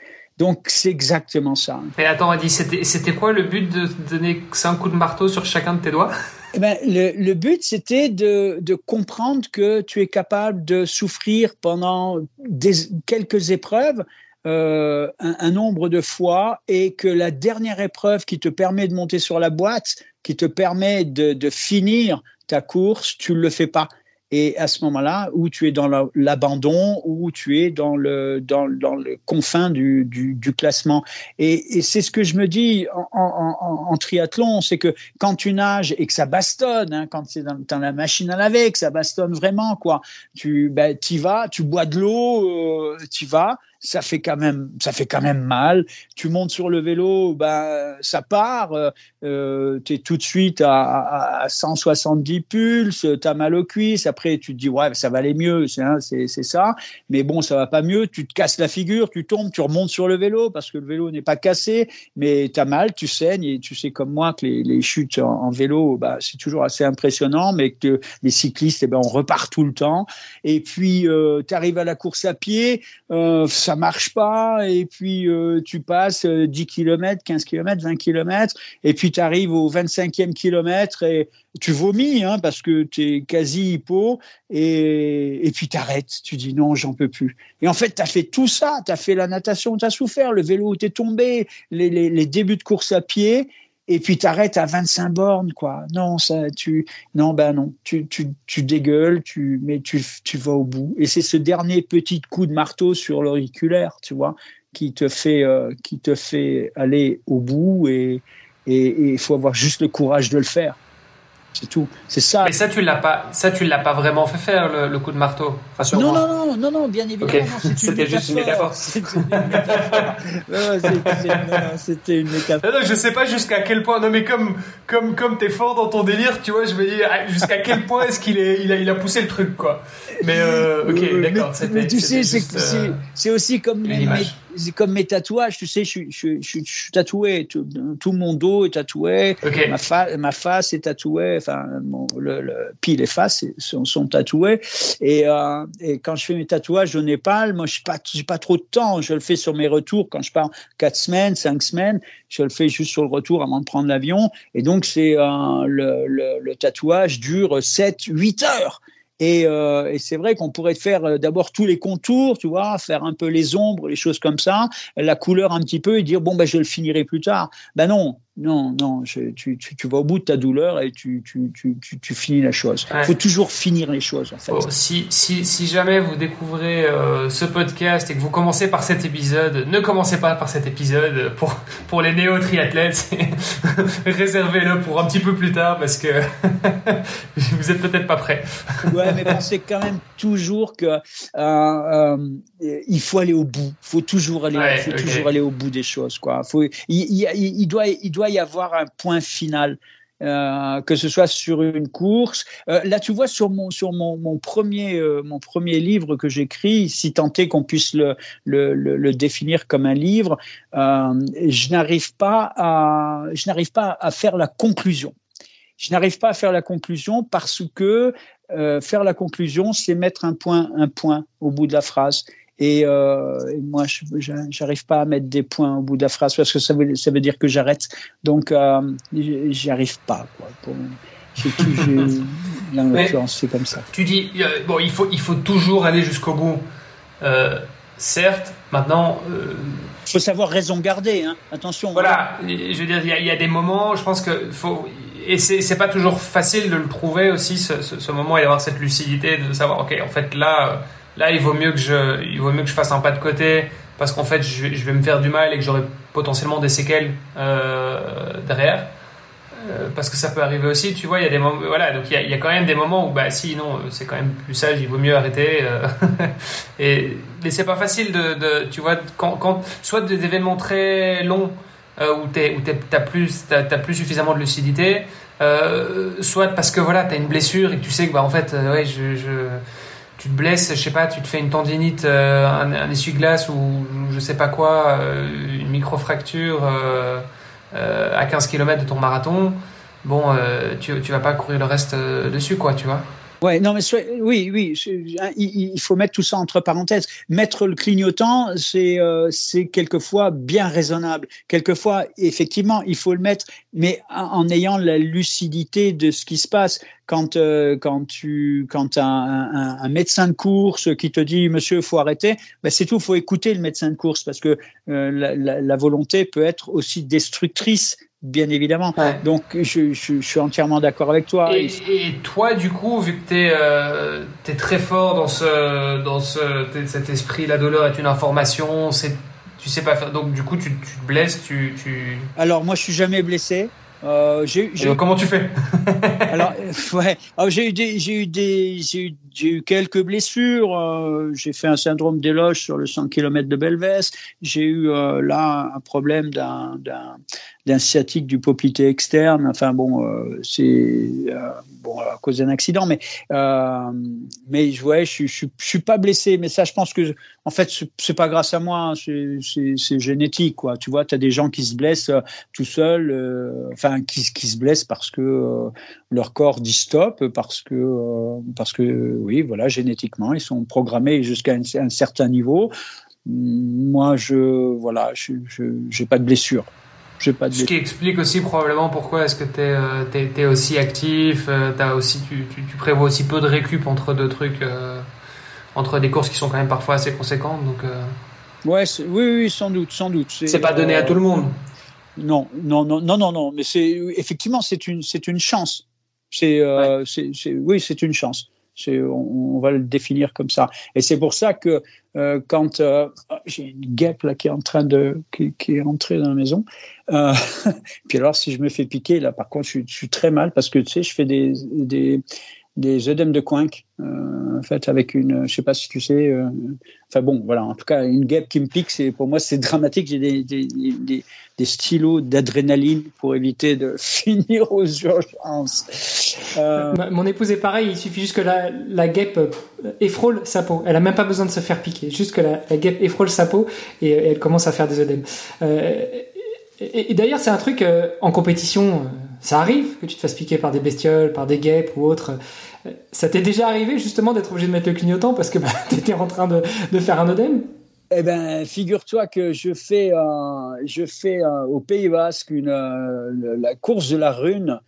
Donc c'est exactement ça. Mais attends, Adi, c'était quoi le but de donner cinq coups de marteau sur chacun de tes doigts? Eh ben, le, le, but, c'était de, de, comprendre que tu es capable de souffrir pendant des, quelques épreuves, euh, un, un, nombre de fois, et que la dernière épreuve qui te permet de monter sur la boîte, qui te permet de, de finir ta course, tu ne le fais pas et à ce moment-là, où tu es dans l'abandon, où tu es dans le, dans, dans le confin du, du, du classement. Et, et c'est ce que je me dis en, en, en triathlon, c'est que quand tu nages et que ça bastonne, hein, quand c'est dans, dans, la machine à laver, que ça bastonne vraiment, quoi, tu ben, y vas, tu bois de l'eau, euh, tu vas, ça fait quand même, ça fait quand même mal. Tu montes sur le vélo, ben ça part, euh, tu es tout de suite à, à, 170 pulses, tu as mal aux cuisses. Après, tu te dis ouais, ça va aller mieux, c'est ça. Mais bon, ça va pas mieux. Tu te casses la figure, tu tombes, tu remontes sur le vélo parce que le vélo n'est pas cassé, mais tu as mal, tu saignes et tu sais comme moi que les, chutes en, vélo, bah, c'est toujours assez impressionnant, mais que les cyclistes, eh ben, on repart tout le temps. Et puis, euh, tu arrives à la course à pied, euh, marche pas, et puis euh, tu passes 10 km, 15 km, 20 km, et puis tu arrives au 25e kilomètre et tu vomis hein, parce que tu es quasi hypo, et, et puis tu arrêtes, tu dis non, j'en peux plus. Et en fait, tu as fait tout ça, tu as fait la natation, tu as souffert, le vélo, tu es tombé, les, les, les débuts de course à pied, et puis t'arrêtes à 25 bornes, quoi. Non, ça, tu, non, ben non, tu, tu, tu dégueules, tu, mais tu, tu vas au bout. Et c'est ce dernier petit coup de marteau sur l'auriculaire, tu vois, qui te fait, euh, qui te fait aller au bout et il faut avoir juste le courage de le faire. C'est tout. C'est ça. Mais ça, tu l'as pas, ça, tu l'as pas vraiment fait faire le, coup de marteau. Non, non, non, non, non, bien évidemment. C'était juste une métaphore. C'était une métaphore. C'était une métaphore. Non, je sais pas jusqu'à quel point. Non, mais comme, comme, comme t'es fort dans ton délire, tu vois, je me dis jusqu'à quel point est-ce qu'il est, il a, il a poussé le truc, quoi. Mais euh, ok, d'accord. Mais tu sais, euh, c'est aussi comme les, c'est comme mes tatouages, tu sais, je, je, je, je suis tatoué, tout, tout, mon dos est tatoué, ma, fa ma face est tatouée, enfin, mon, le, le, puis les faces sont, sont tatouées. Et, euh, et, quand je fais mes tatouages au Népal, moi, je n'ai pas, pas trop de temps, je le fais sur mes retours, quand je pars quatre semaines, cinq semaines, je le fais juste sur le retour avant de prendre l'avion. Et donc, c'est euh, le, le, le tatouage dure 7, 8 heures. Et, euh, et c'est vrai qu'on pourrait faire euh, d'abord tous les contours, tu vois, faire un peu les ombres, les choses comme ça, la couleur un petit peu et dire bon ben je le finirai plus tard. Ben non, non, non, tu, tu, tu, vas au bout de ta douleur et tu, tu, tu, tu finis la chose. Il faut toujours finir les choses, en fait. Si, si, si jamais vous découvrez euh, ce podcast et que vous commencez par cet épisode, ne commencez pas par cet épisode pour, pour les néo-triathlètes. Réservez-le pour un petit peu plus tard parce que vous êtes peut-être pas prêt. ouais, mais pensez quand même toujours que euh, euh, il faut aller au bout. Il faut toujours aller, faut toujours aller au bout des choses, quoi. Faut, il, il, il, doit, il doit y avoir un point final. Euh, que ce soit sur une course. Euh, là, tu vois, sur mon, sur mon, premier, euh, mon premier livre que j'écris, si tant est qu'on puisse le, le, le, définir comme un livre, je n'arrive pas à, pas à faire la conclusion. Je n'arrive pas à faire la conclusion parce que faire la conclusion, c'est mettre un point, un point au bout de la phrase. Et, euh, et moi, j'arrive pas à mettre des points au bout de la phrase parce que ça veut, ça veut dire que j'arrête. Donc, euh, j'y arrive pas. Quoi. Pour, là, en l'occurrence, c'est comme ça. Tu dis, euh, bon, il faut, il faut toujours aller jusqu'au bout. Euh, certes, maintenant. Il euh, faut savoir raison garder, hein. attention. Voilà, je veux dire, il y, a, y, a des moments, je pense que faut. Et c'est pas toujours facile de le trouver aussi, ce, ce, ce moment, et d'avoir cette lucidité de savoir, ok, en fait, là Là, il vaut mieux que je, il vaut mieux que je fasse un pas de côté parce qu'en fait, je, vais me faire du mal et que j'aurai potentiellement des séquelles euh, derrière. Euh, parce que ça peut arriver aussi, tu vois, il y a des moments, voilà, donc il y, a, quand même des moments où, bah, si, non, c'est quand même plus sage, il vaut mieux arrêter. Euh, et, mais c'est pas facile de, tu vois, quand, quand soit des événements très longs où tu où t'as plus, plus suffisamment de lucidité, soit parce que voilà, t'as une blessure et que tu sais que, bah, en fait, ouais, je tu te blesses, je sais pas, tu te fais une tendinite, euh, un, essuie-glace ou je sais pas quoi, euh, une micro-fracture euh, à 15 km de ton marathon, bon, tu, tu vas pas courir le reste dessus, quoi, tu vois. Ouais, non, mais oui, oui, il, faut mettre tout ça entre parenthèses. Mettre le clignotant, c'est euh, quelquefois bien raisonnable. Quelquefois, effectivement, il faut le mettre, mais en, ayant la lucidité de ce qui se passe. Quand euh, quand tu quand un, un, médecin de course qui te dit Monsieur, faut arrêter, ben c'est tout. Faut écouter le médecin de course parce que euh, la volonté peut être aussi destructrice bien évidemment. Donc je, je, je, suis entièrement d'accord avec toi. Et, et, toi, du coup, vu que tu es, euh, es, très fort dans, ce, dans ce, cet esprit, la douleur est une information, c'est tu sais pas faire. Donc du coup, tu, tu te blesses, tu, tu... Alors moi, je suis jamais blessé. Euh, comment tu fais? Alors, ouais, j'ai eu des, j'ai eu des, j'ai eu, quelques blessures. Euh, j'ai fait un syndrome d'éloge sur le 100 km de Belvès. J'ai eu euh, là un problème d'un, d'un, sciatique du poplité externe. Enfin bon, euh, c'est euh, bon à cause d'un accident, mais euh, mais ouais, je, je, je, suis pas blessé. Mais ça, je pense que en fait, c'est pas grâce à moi. Hein, c'est génétique, quoi. Tu vois, tu as des gens qui se blessent tout seuls, enfin qui, qui se blessent parce que leur corps dit stop, parce que parce que oui, voilà, génétiquement, ils sont programmés jusqu'à un, un certain niveau moi je voilà je j'ai pas de blessure ce qui explique aussi probablement pourquoi est-ce que tu es, es, aussi actif, euh, as aussi, tu, tu, prévois aussi peu de récup entre deux trucs, euh, entre des courses qui sont quand même parfois assez conséquentes. Donc, euh. ouais, oui, oui, sans doute, sans doute. C'est pas donné à tout le monde. Non, non, non, non, non, non, mais c'est effectivement c'est une, c'est une chance. C'est, oui, c'est une chance. On, va le définir comme ça. Et c'est pour ça que euh, quand euh, j'ai une guêpe là qui est en train de qui, est entrée dans la maison. Euh, puis alors si je me fais piquer là, par contre, je, suis très mal parce que tu sais, je fais des des œdèmes de coinque, euh, en fait, avec une, je sais pas si tu sais, euh, enfin bon, voilà, en tout cas, une guêpe qui me pique, c'est pour moi c'est dramatique. J'ai des, des, des, des, stylos d'adrénaline pour éviter de finir aux urgences. Euh... Mon épouse est pareil, il suffit juste que la, la guêpe euh, effrôle sa peau. Elle a même pas besoin de se faire piquer, juste que la, la guêpe effrôle sa peau et, elle commence à faire des œdèmes. Euh, et, d'ailleurs, c'est un truc en compétition ça arrive que tu te fasses piquer par des bestioles, par des guêpes ou autres. Ça t'est déjà arrivé justement d'être obligé de mettre le clignotant parce que bah, tu étais en train de, de faire un œdème? Eh ben, figure-toi que je fais, euh, je fais euh, au Pays Basque une, euh, la course de la rune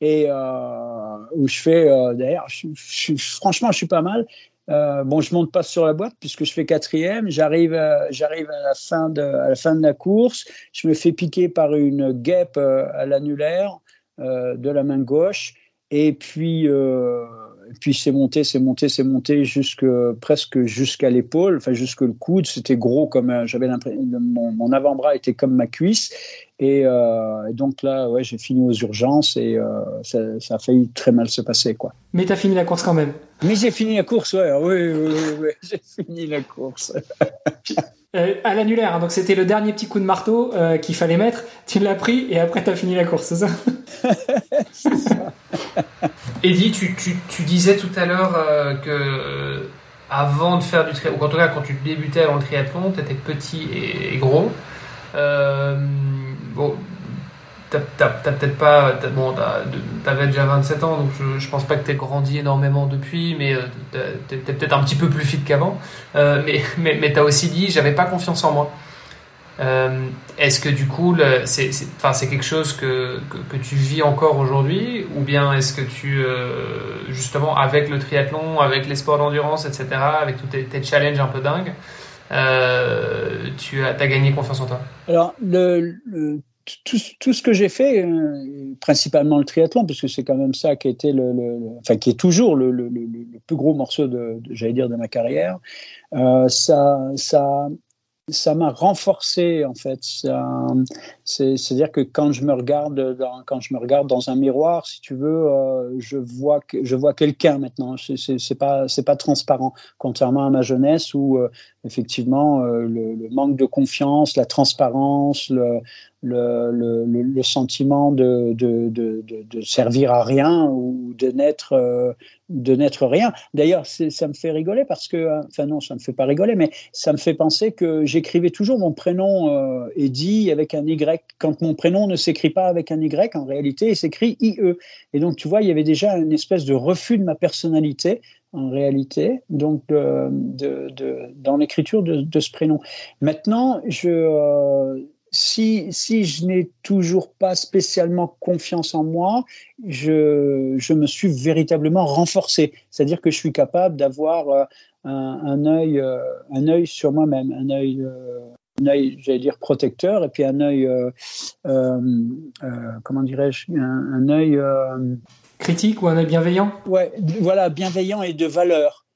et euh, où je fais, d'ailleurs, franchement, je suis pas mal. Bon, je monte pas sur la boîte puisque je fais quatrième. J'arrive, j'arrive à la fin de, la course. Je me fais piquer par une guêpe à l'annulaire. Euh, de la main gauche. Et puis, euh, puis c'est monté, c'est monté, c'est monté jusque presque jusqu'à l'épaule, enfin jusque le coude. C'était gros comme j'avais l'impression, mon, mon avant-bras était comme ma cuisse. Et, euh, donc là, ouais, j'ai fini aux urgences et ça, ça, a failli très mal se passer, quoi. Mais tu as fini la course quand même. Mais j'ai fini la course, ouais, oui, oui, oui, j'ai fini la course. Euh, à l'annulaire, hein, donc c'était le dernier petit coup de marteau euh, qu'il fallait mettre. Tu l'as pris et après tu as fini la course, c'est ça Eddie, tu, tu, tu, disais tout à l'heure euh, que avant de faire du triathlon, ou en tout cas quand tu débutais dans le triathlon, tu étais petit et, gros. bon, t'as peut-être pas. bon, t'avais déjà 27 ans, donc je, je pense pas que t'aies grandi énormément depuis, mais euh, t'es peut-être un petit peu plus fit qu'avant. Euh, mais mais, mais t'as aussi dit, j'avais pas confiance en moi. Euh, Est-ce que du coup, c'est c'est quelque chose que, que, que, tu vis encore aujourd'hui, ou bien est-ce que tu, euh, justement, avec le triathlon, avec les sports d'endurance, etc., avec tous tes, tes, challenges un peu dingues, euh, tu as, gagné confiance en toi? Alors, le, le tout, tout, ce que j'ai fait, euh, principalement le triathlon, parce que c'est quand même ça qui a été le, le, enfin qui est toujours le, plus gros morceau de j'allais dire, de ma carrière. Euh, ça, ça, ça m'a renforcé en fait. C'est-à-dire que quand je me regarde dans, quand je me regarde dans un miroir, si tu veux, euh, je vois que je vois quelqu'un maintenant. C'est pas c'est pas transparent, contrairement à ma jeunesse où euh, effectivement euh, le, le, manque de confiance, la transparence, le, le, le, sentiment de, de, de, servir à rien ou de n'être euh, de n'être rien. D'ailleurs, ça me fait rigoler parce que, euh, enfin non, ça me fait pas rigoler, mais ça me fait penser que j'écrivais toujours mon prénom euh, avec un Y. Quand mon prénom ne s'écrit pas avec un Y, en réalité, il s'écrit IE. Et donc, tu vois, il y avait déjà une espèce de refus de ma personnalité en réalité, donc de, de, dans l'écriture de, de, ce prénom. Maintenant, je si, si je n'ai toujours pas spécialement confiance en moi, je, je me suis véritablement renforcé. C'est-à-dire que je suis capable d'avoir euh, un, un, œil, euh, un œil sur moi-même, un œil, euh, un œil, j'allais dire protecteur, et puis un œil, euh, comment dirais-je, un, un œil critique ou un œil bienveillant? Ouais, voilà, bienveillant et de valeur.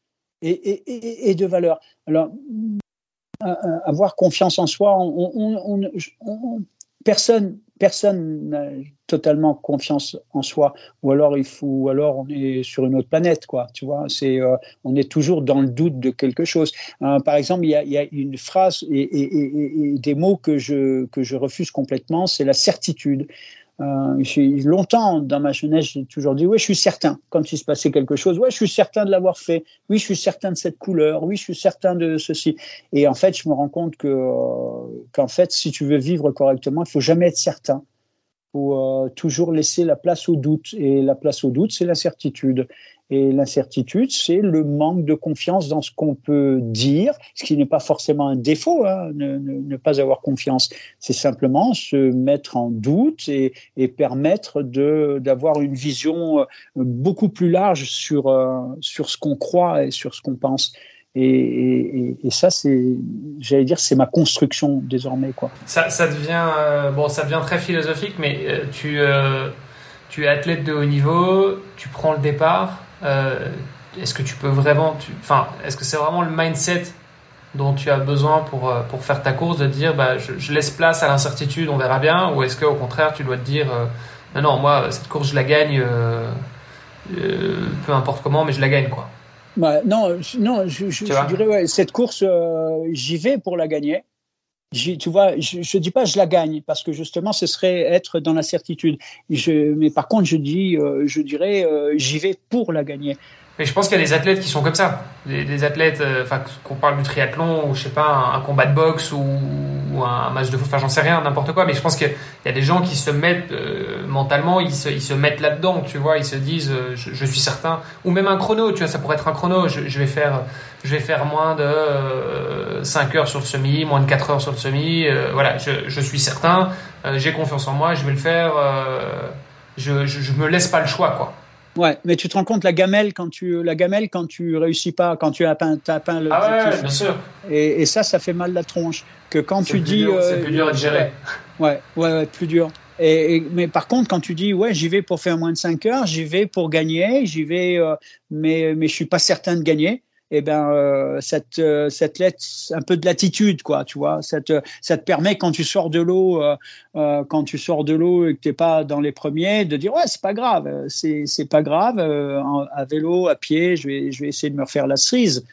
Et, et, et de valeur. Alors, avoir confiance en soi. On, on, on, personne, personne n'a totalement confiance en soi, ou alors il faut, alors on est sur une autre planète, quoi. Tu vois, c'est, euh, on est toujours dans le doute de quelque chose. Euh, par exemple, il y, a, une phrase et, et, et, des mots que je que je refuse complètement, c'est la certitude. Euh, longtemps dans ma jeunesse, j'ai toujours dit oui, je suis certain quand il se passait quelque chose. Ouais, je suis certain de l'avoir fait. Oui, je suis certain de cette couleur. Oui, je suis certain de ceci. Et en fait, je me rends compte que qu'en fait, si tu veux vivre correctement, il faut jamais être certain faut euh, toujours laisser la place au doute. Et la place au doute, c'est l'incertitude. Et l'incertitude, c'est le manque de confiance dans ce qu'on peut dire, ce qui n'est pas forcément un défaut, hein, ne, pas avoir confiance. C'est simplement se mettre en doute et, et permettre d'avoir une vision euh, beaucoup plus large euh, sur ce qu'on croit et sur ce qu'on pense. Et, et, et, ça, c'est, j'allais dire, c'est ma construction désormais, quoi. Ça, ça devient, euh, bon, ça devient très philosophique, mais euh, tu, euh, tu es athlète de haut niveau, tu prends le départ. Euh, est-ce que tu peux vraiment, enfin, est-ce que c'est vraiment le mindset dont tu as besoin pour, euh, pour faire ta course de dire, bah, je, je laisse place à l'incertitude, on verra bien, ou est-ce qu'au contraire, tu dois te dire, non, non, moi, cette course, je la gagne, peu importe comment, mais je la gagne, quoi. Bah, non, non, je, je, je dirais ouais, cette course, euh, j'y vais pour la gagner. Tu vois, je, je dis pas je la gagne parce que justement ce serait être dans la certitude. Je, mais par contre, je dis, euh, je dirais, euh, j'y vais pour la gagner. Mais je pense qu'il y a des athlètes qui sont comme ça. Des, athlètes, euh, enfin, qu'on parle du triathlon ou je sais pas, un, combat de boxe ou, un match de foot, enfin, j'en sais rien, n'importe quoi. Mais je pense qu'il y a des gens qui se mettent euh, mentalement, ils se, ils se mettent là-dedans, tu vois. Ils se disent, euh, je, suis certain. Ou même un chrono, tu vois, ça pourrait être un chrono. Je, vais faire, je vais faire moins de 5 heures sur le semi, moins de 4 heures sur le semi. voilà, je, je suis certain. J'ai confiance en moi, je vais le faire. je, je me laisse pas le choix, quoi. Ouais, mais tu te rends compte la gamelle quand tu la gamelle quand tu réussis pas, quand tu as peint, as peint le ah ouais, bien sûr. Et, et, ça, ça fait mal la tronche. Que quand tu dis, dur, euh, c'est plus dur à gérer. Ouais, ouais, ouais, plus dur. Et, et, mais par contre, quand tu dis ouais, j'y vais pour faire moins de 5 heures, j'y vais pour gagner, j'y vais, euh, mais mais je suis pas certain de gagner eh ben euh, cette euh, cette lettre un peu de latitude quoi tu vois. Ça te ça te permet quand tu sors de l'eau euh, euh quand tu sors de l'eau et que t'es pas dans les premiers de dire ouais c'est pas grave c'est c'est pas grave à vélo à pied je vais je vais essayer de me refaire la cerise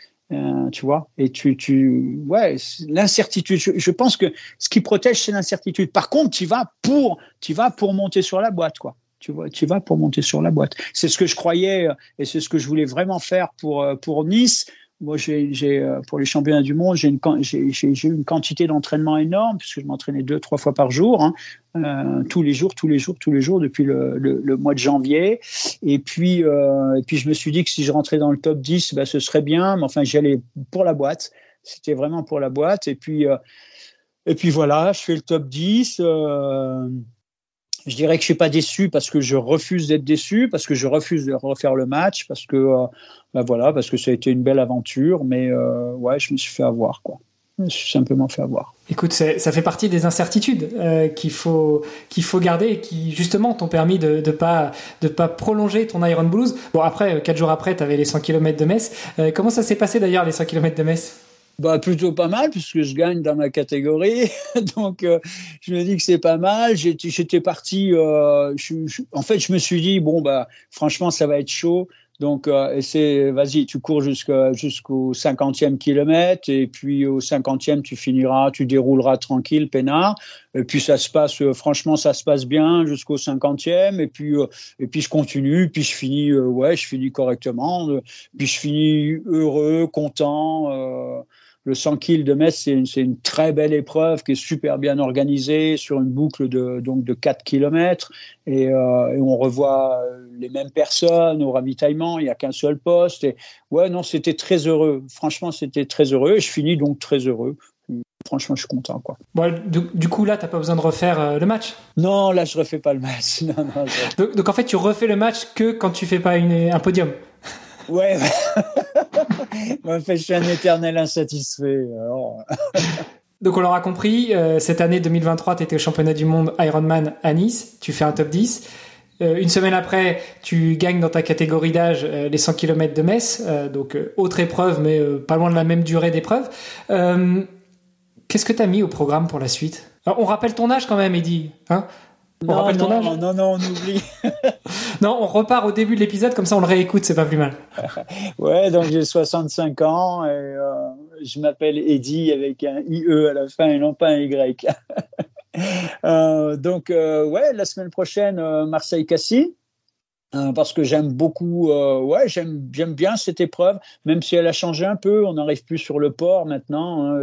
tu vois. Et tu tu ouais l'incertitude. Je, je, pense que ce qui protège c'est l'incertitude. Par contre tu vas pour tu vas pour monter sur la boîte quoi tu vois, tu vas pour monter sur la boîte. C'est ce que je croyais euh, et c'est ce que je voulais vraiment faire pour euh, pour Nice. Moi, j'ai, euh, pour les championnats du monde, j'ai j'ai une quantité d'entraînement énorme puisque je m'entraînais deux trois fois par jour, hein, tous les jours, tous les jours, tous les jours depuis le, mois de janvier. Et puis et puis je me suis dit que si je rentrais dans le top 10, bah, ce serait bien. Mais enfin, j'y allais pour la boîte. C'était vraiment pour la boîte. Et puis et puis voilà, je fais le top 10. Euh, je dirais que je suis pas déçu parce que je refuse d'être déçu, parce que je refuse de refaire le match, parce que euh, ben voilà, parce que ça a été une belle aventure, mais euh, ouais, je me suis fait avoir quoi. Je me suis simplement fait avoir. Écoute, ça fait partie des incertitudes euh, qu'il faut qu'il faut garder et qui justement t'ont permis de de pas de pas prolonger ton Iron Blues. Bon après, quatre jours après, tu avais les 100 km de Metz. Euh, comment ça s'est passé d'ailleurs les 100 km de Metz? Bah, plutôt pas mal puisque je gagne dans ma catégorie. Donc, euh, je me dis que c'est pas mal. J'étais parti. Euh, je, je, en fait, je me suis dit bon bah franchement ça va être chaud. Donc, euh, c'est vas-y, tu cours jusqu'au jusqu'au 50e kilomètre et puis au 50e tu finiras, tu dérouleras tranquille, peinard. Et puis ça se passe, euh, franchement, ça se passe bien jusqu'au 50e. Et puis euh, et puis je continue, puis je finis, euh, ouais, je finis correctement. puis je finis heureux, content le 100 kg de Metz, c'est une, une, très belle épreuve qui est super bien organisée sur une boucle de, donc de 4 km. Et, euh, et on revoit les mêmes personnes au ravitaillement, il n'y a qu'un seul poste. Et ouais, non, c'était très heureux. Franchement, c'était très heureux. Et je finis donc très heureux. Franchement, je suis content. Quoi. Bon, du, du coup, là, tu n'as pas besoin de refaire euh, le match? Non, là, je refais pas le match. Non, non, je... donc, donc, en fait, tu refais le match que quand tu fais pas une, un podium Ouais, fait, je suis un éternel insatisfait. Donc on l'aura compris, euh, cette année 2023, tu étais au championnat du monde Ironman à Nice, tu fais un top 10. Euh, une semaine après, tu gagnes dans ta catégorie d'âge euh, les 100 km de Metz, donc autre épreuve, mais pas loin de la même durée d'épreuve. Qu'est-ce que tu as mis au programme pour la suite? On rappelle ton âge quand même, Eddy. Hein? On rappelle ton âge Non, non, on oublie. non, on repart au début de l'épisode, comme ça on le réécoute, c'est pas plus mal. ouais, donc j'ai 65 ans et euh, je m'appelle Eddie avec un IE à la fin et non pas un Y. euh, donc, euh, ouais, la semaine prochaine, Marseille-Cassis. parce que j'aime beaucoup, ouais, j'aime bien cette épreuve, même si elle a changé un peu. On n'arrive plus sur le port maintenant. Hein,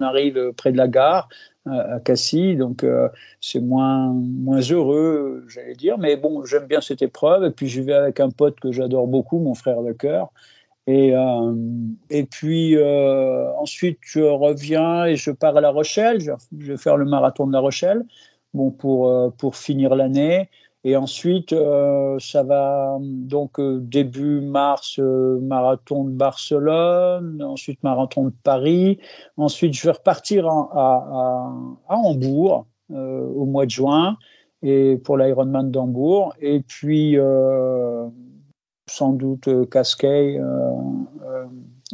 on arrive près de la gare à Cassis, donc euh, c'est moins moins heureux, j'allais dire, mais bon, j'aime bien cette épreuve. Et puis je vais avec un pote que j'adore beaucoup, mon frère de cœur. Et euh, et puis euh, ensuite je reviens et je pars à La Rochelle. Je, je vais faire le marathon de La Rochelle, bon pour pour finir l'année. Et ensuite, euh, ça va donc euh, début mars, euh, marathon de Barcelone, ensuite marathon de Paris. Ensuite, je vais repartir à, à, à, Hambourg au mois de juin et pour l'Ironman d'Hambourg. Et puis, sans doute Cascais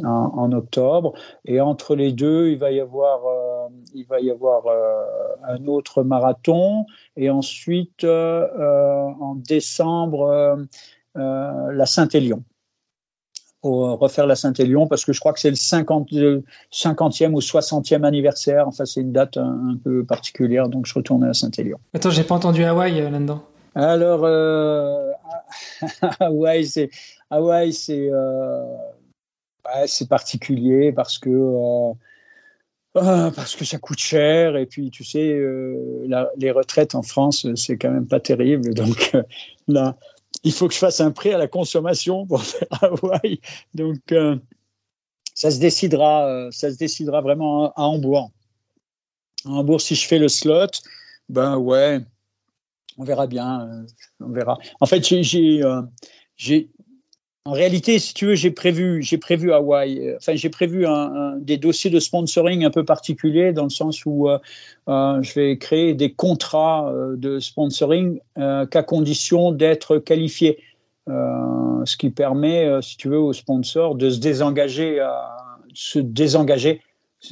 en, en, octobre. Et entre les deux, il va y avoir, euh, il va y avoir euh, un autre marathon. Et ensuite, euh, en décembre, la Saint-Élion. Refaire la Saint-Élion parce que je crois que c'est le 50, 50e ou 60e anniversaire. Enfin, c'est une date un, peu particulière, donc je retourne à Saint-Élion. Attends, j'ai pas entendu Hawaï là-dedans. Alors, Hawaï, c'est Hawaï, c'est c'est particulier parce que euh, euh, parce que ça coûte cher. Et puis tu sais euh, les retraites en France c'est quand même pas terrible. Donc là il faut que je fasse un prêt à la consommation pour faire Hawaï. Donc ça se décidera ça se décidera vraiment à Hambourg. À Hambourg si je fais le slot ben ouais on verra bien on verra. En fait j'ai j'ai en réalité, si tu veux, j'ai prévu, j'ai prévu Hawaï. Euh, enfin, j'ai prévu un, des dossiers de sponsoring un peu particuliers dans le sens où euh, euh, je vais créer des contrats de sponsoring qu'à condition d'être qualifié. ce qui permet, si tu veux, aux sponsors de se désengager, se désengager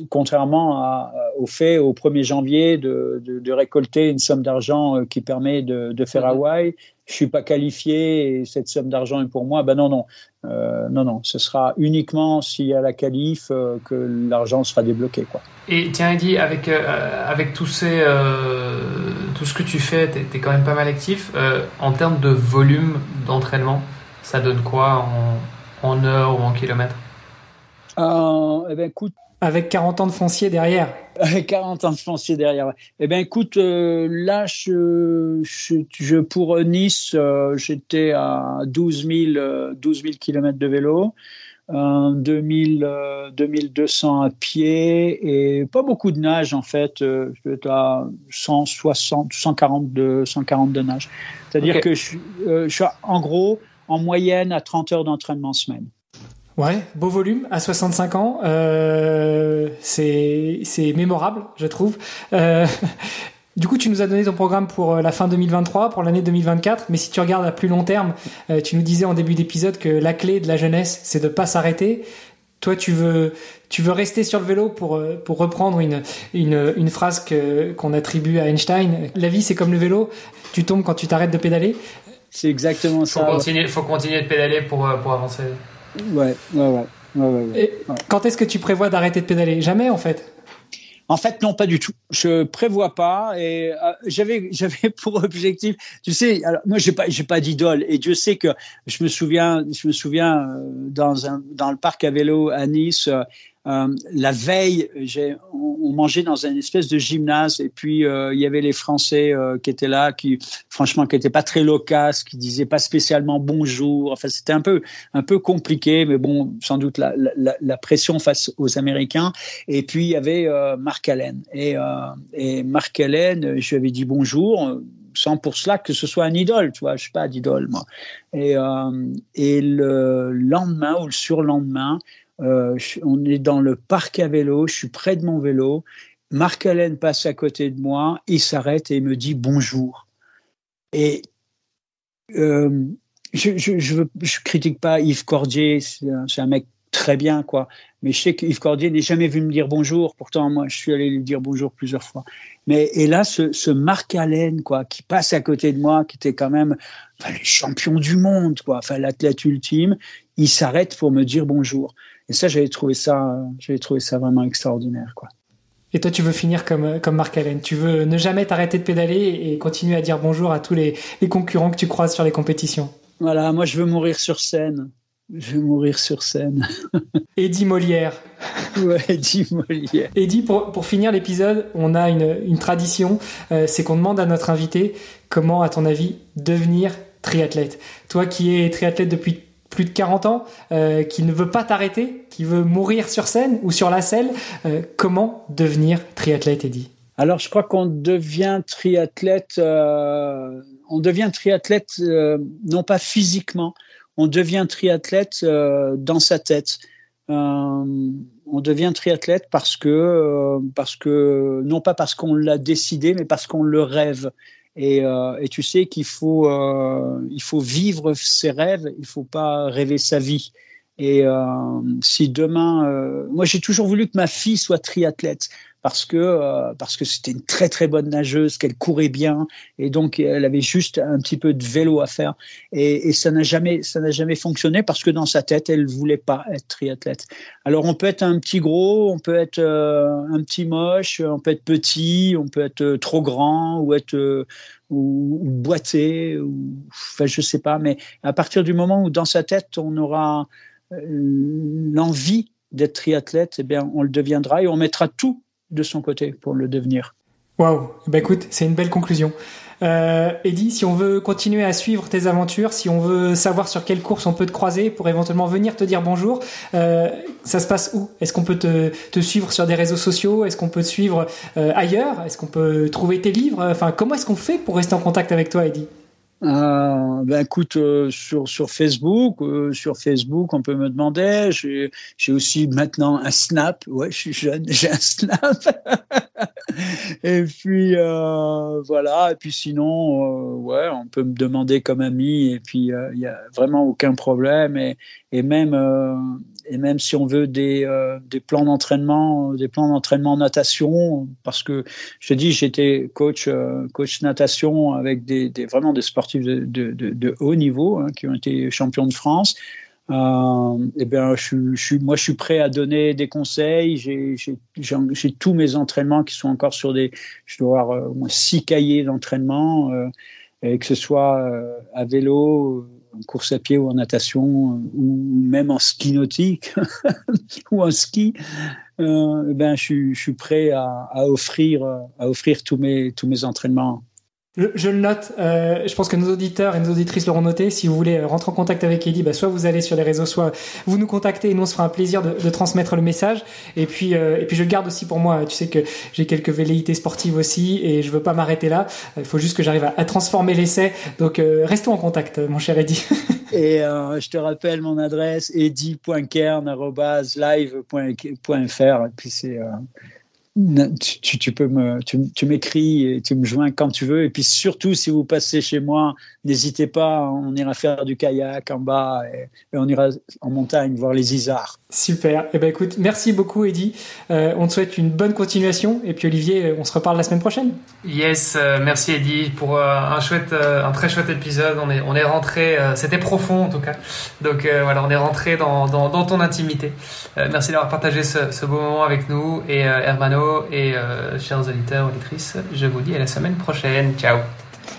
contrairement à, au fait au 1er janvier de, de, de récolter une somme d'argent qui permet de, de faire mhm. Hawaï je suis pas qualifié et cette somme d'argent est pour moi. Ben non, non, euh, non, non. Ce sera uniquement s'il y a la qualif euh, que l'argent sera débloqué, quoi. Et tiens, Eddie, avec euh, avec tous ces tout ce que tu fais, tu es, quand même pas mal actif. en termes de volume d'entraînement, ça donne quoi en, en heures ou en kilomètres Eh ben, écoute, avec 40 ans de foncier derrière. Avec 40 ans de foncier derrière. Eh bien, écoute, euh, là, je, je, pour Nice, euh, j'étais à 12 000, 12 000 km de vélo, euh, 2000, 2200 à pied et pas beaucoup de nage, en fait. Euh, je suis à 160, 140 de, 140 de nage. C'est-à-dire que je, je suis en gros en moyenne à 30 heures d'entraînement semaine. Ouais, beau volume à 65 ans, euh, c'est mémorable, je trouve. Euh, du coup, tu nous as donné ton programme pour euh, la fin 2023, pour l'année 2024, mais si tu regardes à plus long terme, euh, tu nous disais en début d'épisode que la clé de la jeunesse, c'est de pas s'arrêter. Toi, tu veux, tu veux rester sur le vélo pour, pour reprendre une, une, une phrase qu'on attribue à Einstein. La vie, c'est comme le vélo. Tu tombes quand tu t'arrêtes de pédaler. C'est exactement ça. Faut continuer, faut continuer de pédaler pour, pour avancer. Ouais, ouais, ouais. Quand est-ce que tu prévois d'arrêter de pédaler? Jamais, en fait? En fait, non, pas du tout. Je prévois pas. Et euh, j'avais, j'avais pour objectif, tu sais, alors moi, j'ai pas, j'ai pas d'idole. Et Dieu sait que je me souviens, je me souviens euh, dans un, dans le parc à vélo à Nice. Euh, euh, la veille, on, mangeait dans une espèce de gymnase et puis euh, il y avait les Français euh, qui étaient là, qui franchement qui n'étaient pas très loquaces, qui disaient pas spécialement bonjour. Enfin, c'était un peu un peu compliqué, mais bon, sans doute la, pression face aux Américains. Et puis il y avait Marc Allen et, et Marc Allen, je lui avais dit bonjour sans pour cela que ce soit un idole, tu vois, je suis pas d'idole moi. Et, et le lendemain ou le surlendemain, euh, on est dans le parc à vélo, je suis près de mon vélo. Marc Allen passe à côté de moi, il s'arrête et il me dit bonjour. Et euh, je, je, critique pas Yves Cordier, c'est un, mec très bien, quoi. mais je sais qu'Yves Cordier n'est jamais venu me dire bonjour. Pourtant, moi, je suis allé lui dire bonjour plusieurs fois. Mais et là, ce, Marc Allen, quoi, qui passe à côté de moi, qui était quand même le champion du monde, quoi, l'athlète ultime, il s'arrête pour me dire bonjour. Et ça, j'avais trouvé ça, j'avais trouvé ça vraiment extraordinaire, quoi. Et toi, tu veux finir comme, comme Marc Allen. Tu veux ne jamais t'arrêter de pédaler et continuer à dire bonjour à tous les, les concurrents que tu croises sur les compétitions. Voilà, moi, je veux mourir sur scène. Je vais mourir sur scène. Eddie Molière. Ouais, Eddie Molière. Eddie, pour, pour finir l'épisode, on a une, une tradition, euh, c'est qu'on demande à notre invité comment, à ton avis, devenir triathlète. Toi qui es triathlète depuis plus de 40 ans, euh, qui ne veut pas t'arrêter, qui veut mourir sur scène ou sur la selle, euh, comment devenir triathlète, Eddie Alors, je crois qu'on devient triathlète, euh, on devient triathlète non pas physiquement, on devient triathlète dans sa tête. On devient triathlète parce que, parce que non pas parce qu'on l'a décidé, mais parce qu'on le rêve. Et, euh, tu sais qu'il faut, euh, il faut vivre ses rêves, il faut pas rêver sa vie. Et euh, si demain, euh, moi j'ai toujours voulu que ma fille soit triathlète parce que euh, parce que c'était une très très bonne nageuse, qu'elle courait bien et donc elle avait juste un petit peu de vélo à faire et, et ça n'a jamais ça n'a jamais fonctionné parce que dans sa tête elle voulait pas être triathlète. Alors on peut être un petit gros, on peut être euh, un petit moche, on peut être petit, on peut être trop grand ou être ou, ou boité ou enfin je sais pas mais à partir du moment où dans sa tête on aura l'envie d'être triathlète, eh bien, on le deviendra et on mettra tout de son côté pour le devenir. Waouh, bah écoute, c'est une belle conclusion. Euh, Eddie, si on veut continuer à suivre tes aventures, si on veut savoir sur quelle course on peut te croiser pour éventuellement venir te dire bonjour, euh, ça se passe où? Est-ce qu'on peut te, te, suivre sur des réseaux sociaux? Est-ce qu'on peut te suivre euh, ailleurs? Est-ce qu'on peut trouver tes livres? Enfin, comment est-ce qu'on fait pour rester en contact avec toi, Eddie euh, ben écoute, euh, sur, sur Facebook, euh, sur Facebook, on peut me demander. J'ai aussi maintenant un Snap. Ouais, je suis jeune, j'ai un Snap. et puis voilà. Et puis sinon, ouais, on peut me demander comme ami. Et puis il y a vraiment aucun problème. Et même et même si on veut des, euh, des plans d'entraînement, des plans d'entraînement natation, parce que je te dis, j'étais coach euh, coach natation avec des, des, vraiment des sportifs de, de, de, haut niveau hein, qui ont été champions de France. Euh, et bien, je, je, moi, je suis prêt à donner des conseils. J'ai tous mes entraînements qui sont encore sur des, je dois avoir euh, six cahiers d'entraînement, euh, et que ce soit euh, à vélo, en course à pied ou en natation ou même en ski nautique ou en ski, euh, ben je, suis, prêt à, à, offrir tous mes entraînements je, le note. Euh, je pense que nos auditeurs et nos auditrices l'auront noté. Si vous voulez rentrer en contact avec Eddie, bah, soit vous allez sur les réseaux, soit vous nous contactez et nous on se fera un plaisir de, de transmettre le message. Et puis, euh, et puis je le garde aussi pour moi. Tu sais que j'ai quelques velléités sportives aussi et je veux pas m'arrêter là. Il faut juste que j'arrive à, à, transformer l'essai. Donc euh, restons en contact, mon cher Eddie. et euh, je te rappelle mon adresse eddy.kern@live.fr. Et puis c'est tu, tu, peux me, tu, tu m'écris et tu me joins quand tu veux. Et puis surtout, si vous passez chez moi, n'hésitez pas. On ira faire du kayak en bas et, et on ira en montagne voir les isards. Super. Eh ben écoute, merci beaucoup, Eddy. Euh, on te souhaite une bonne continuation. Et puis Olivier, on se reparle la semaine prochaine. Yes, euh, merci Eddy pour euh, un chouette, euh, un très chouette épisode. On est, on est rentré. Euh, c'était profond en tout cas. Donc euh, voilà, on est rentré dans, dans, dans ton intimité. merci d'avoir partagé ce, ce, beau moment avec nous et Hermano et euh, chers auditeurs, auditrices, je vous dis à la semaine prochaine. Ciao.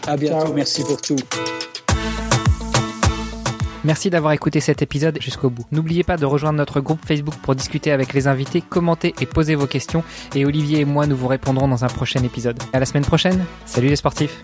À bientôt. Ciao. Merci pour tout. Merci d'avoir écouté cet épisode jusqu'au bout. N'oubliez pas de rejoindre notre groupe Facebook pour discuter avec les invités, commenter et poser vos questions. Et Olivier et moi, nous vous répondrons dans un prochain épisode. À la semaine prochaine. Salut les sportifs.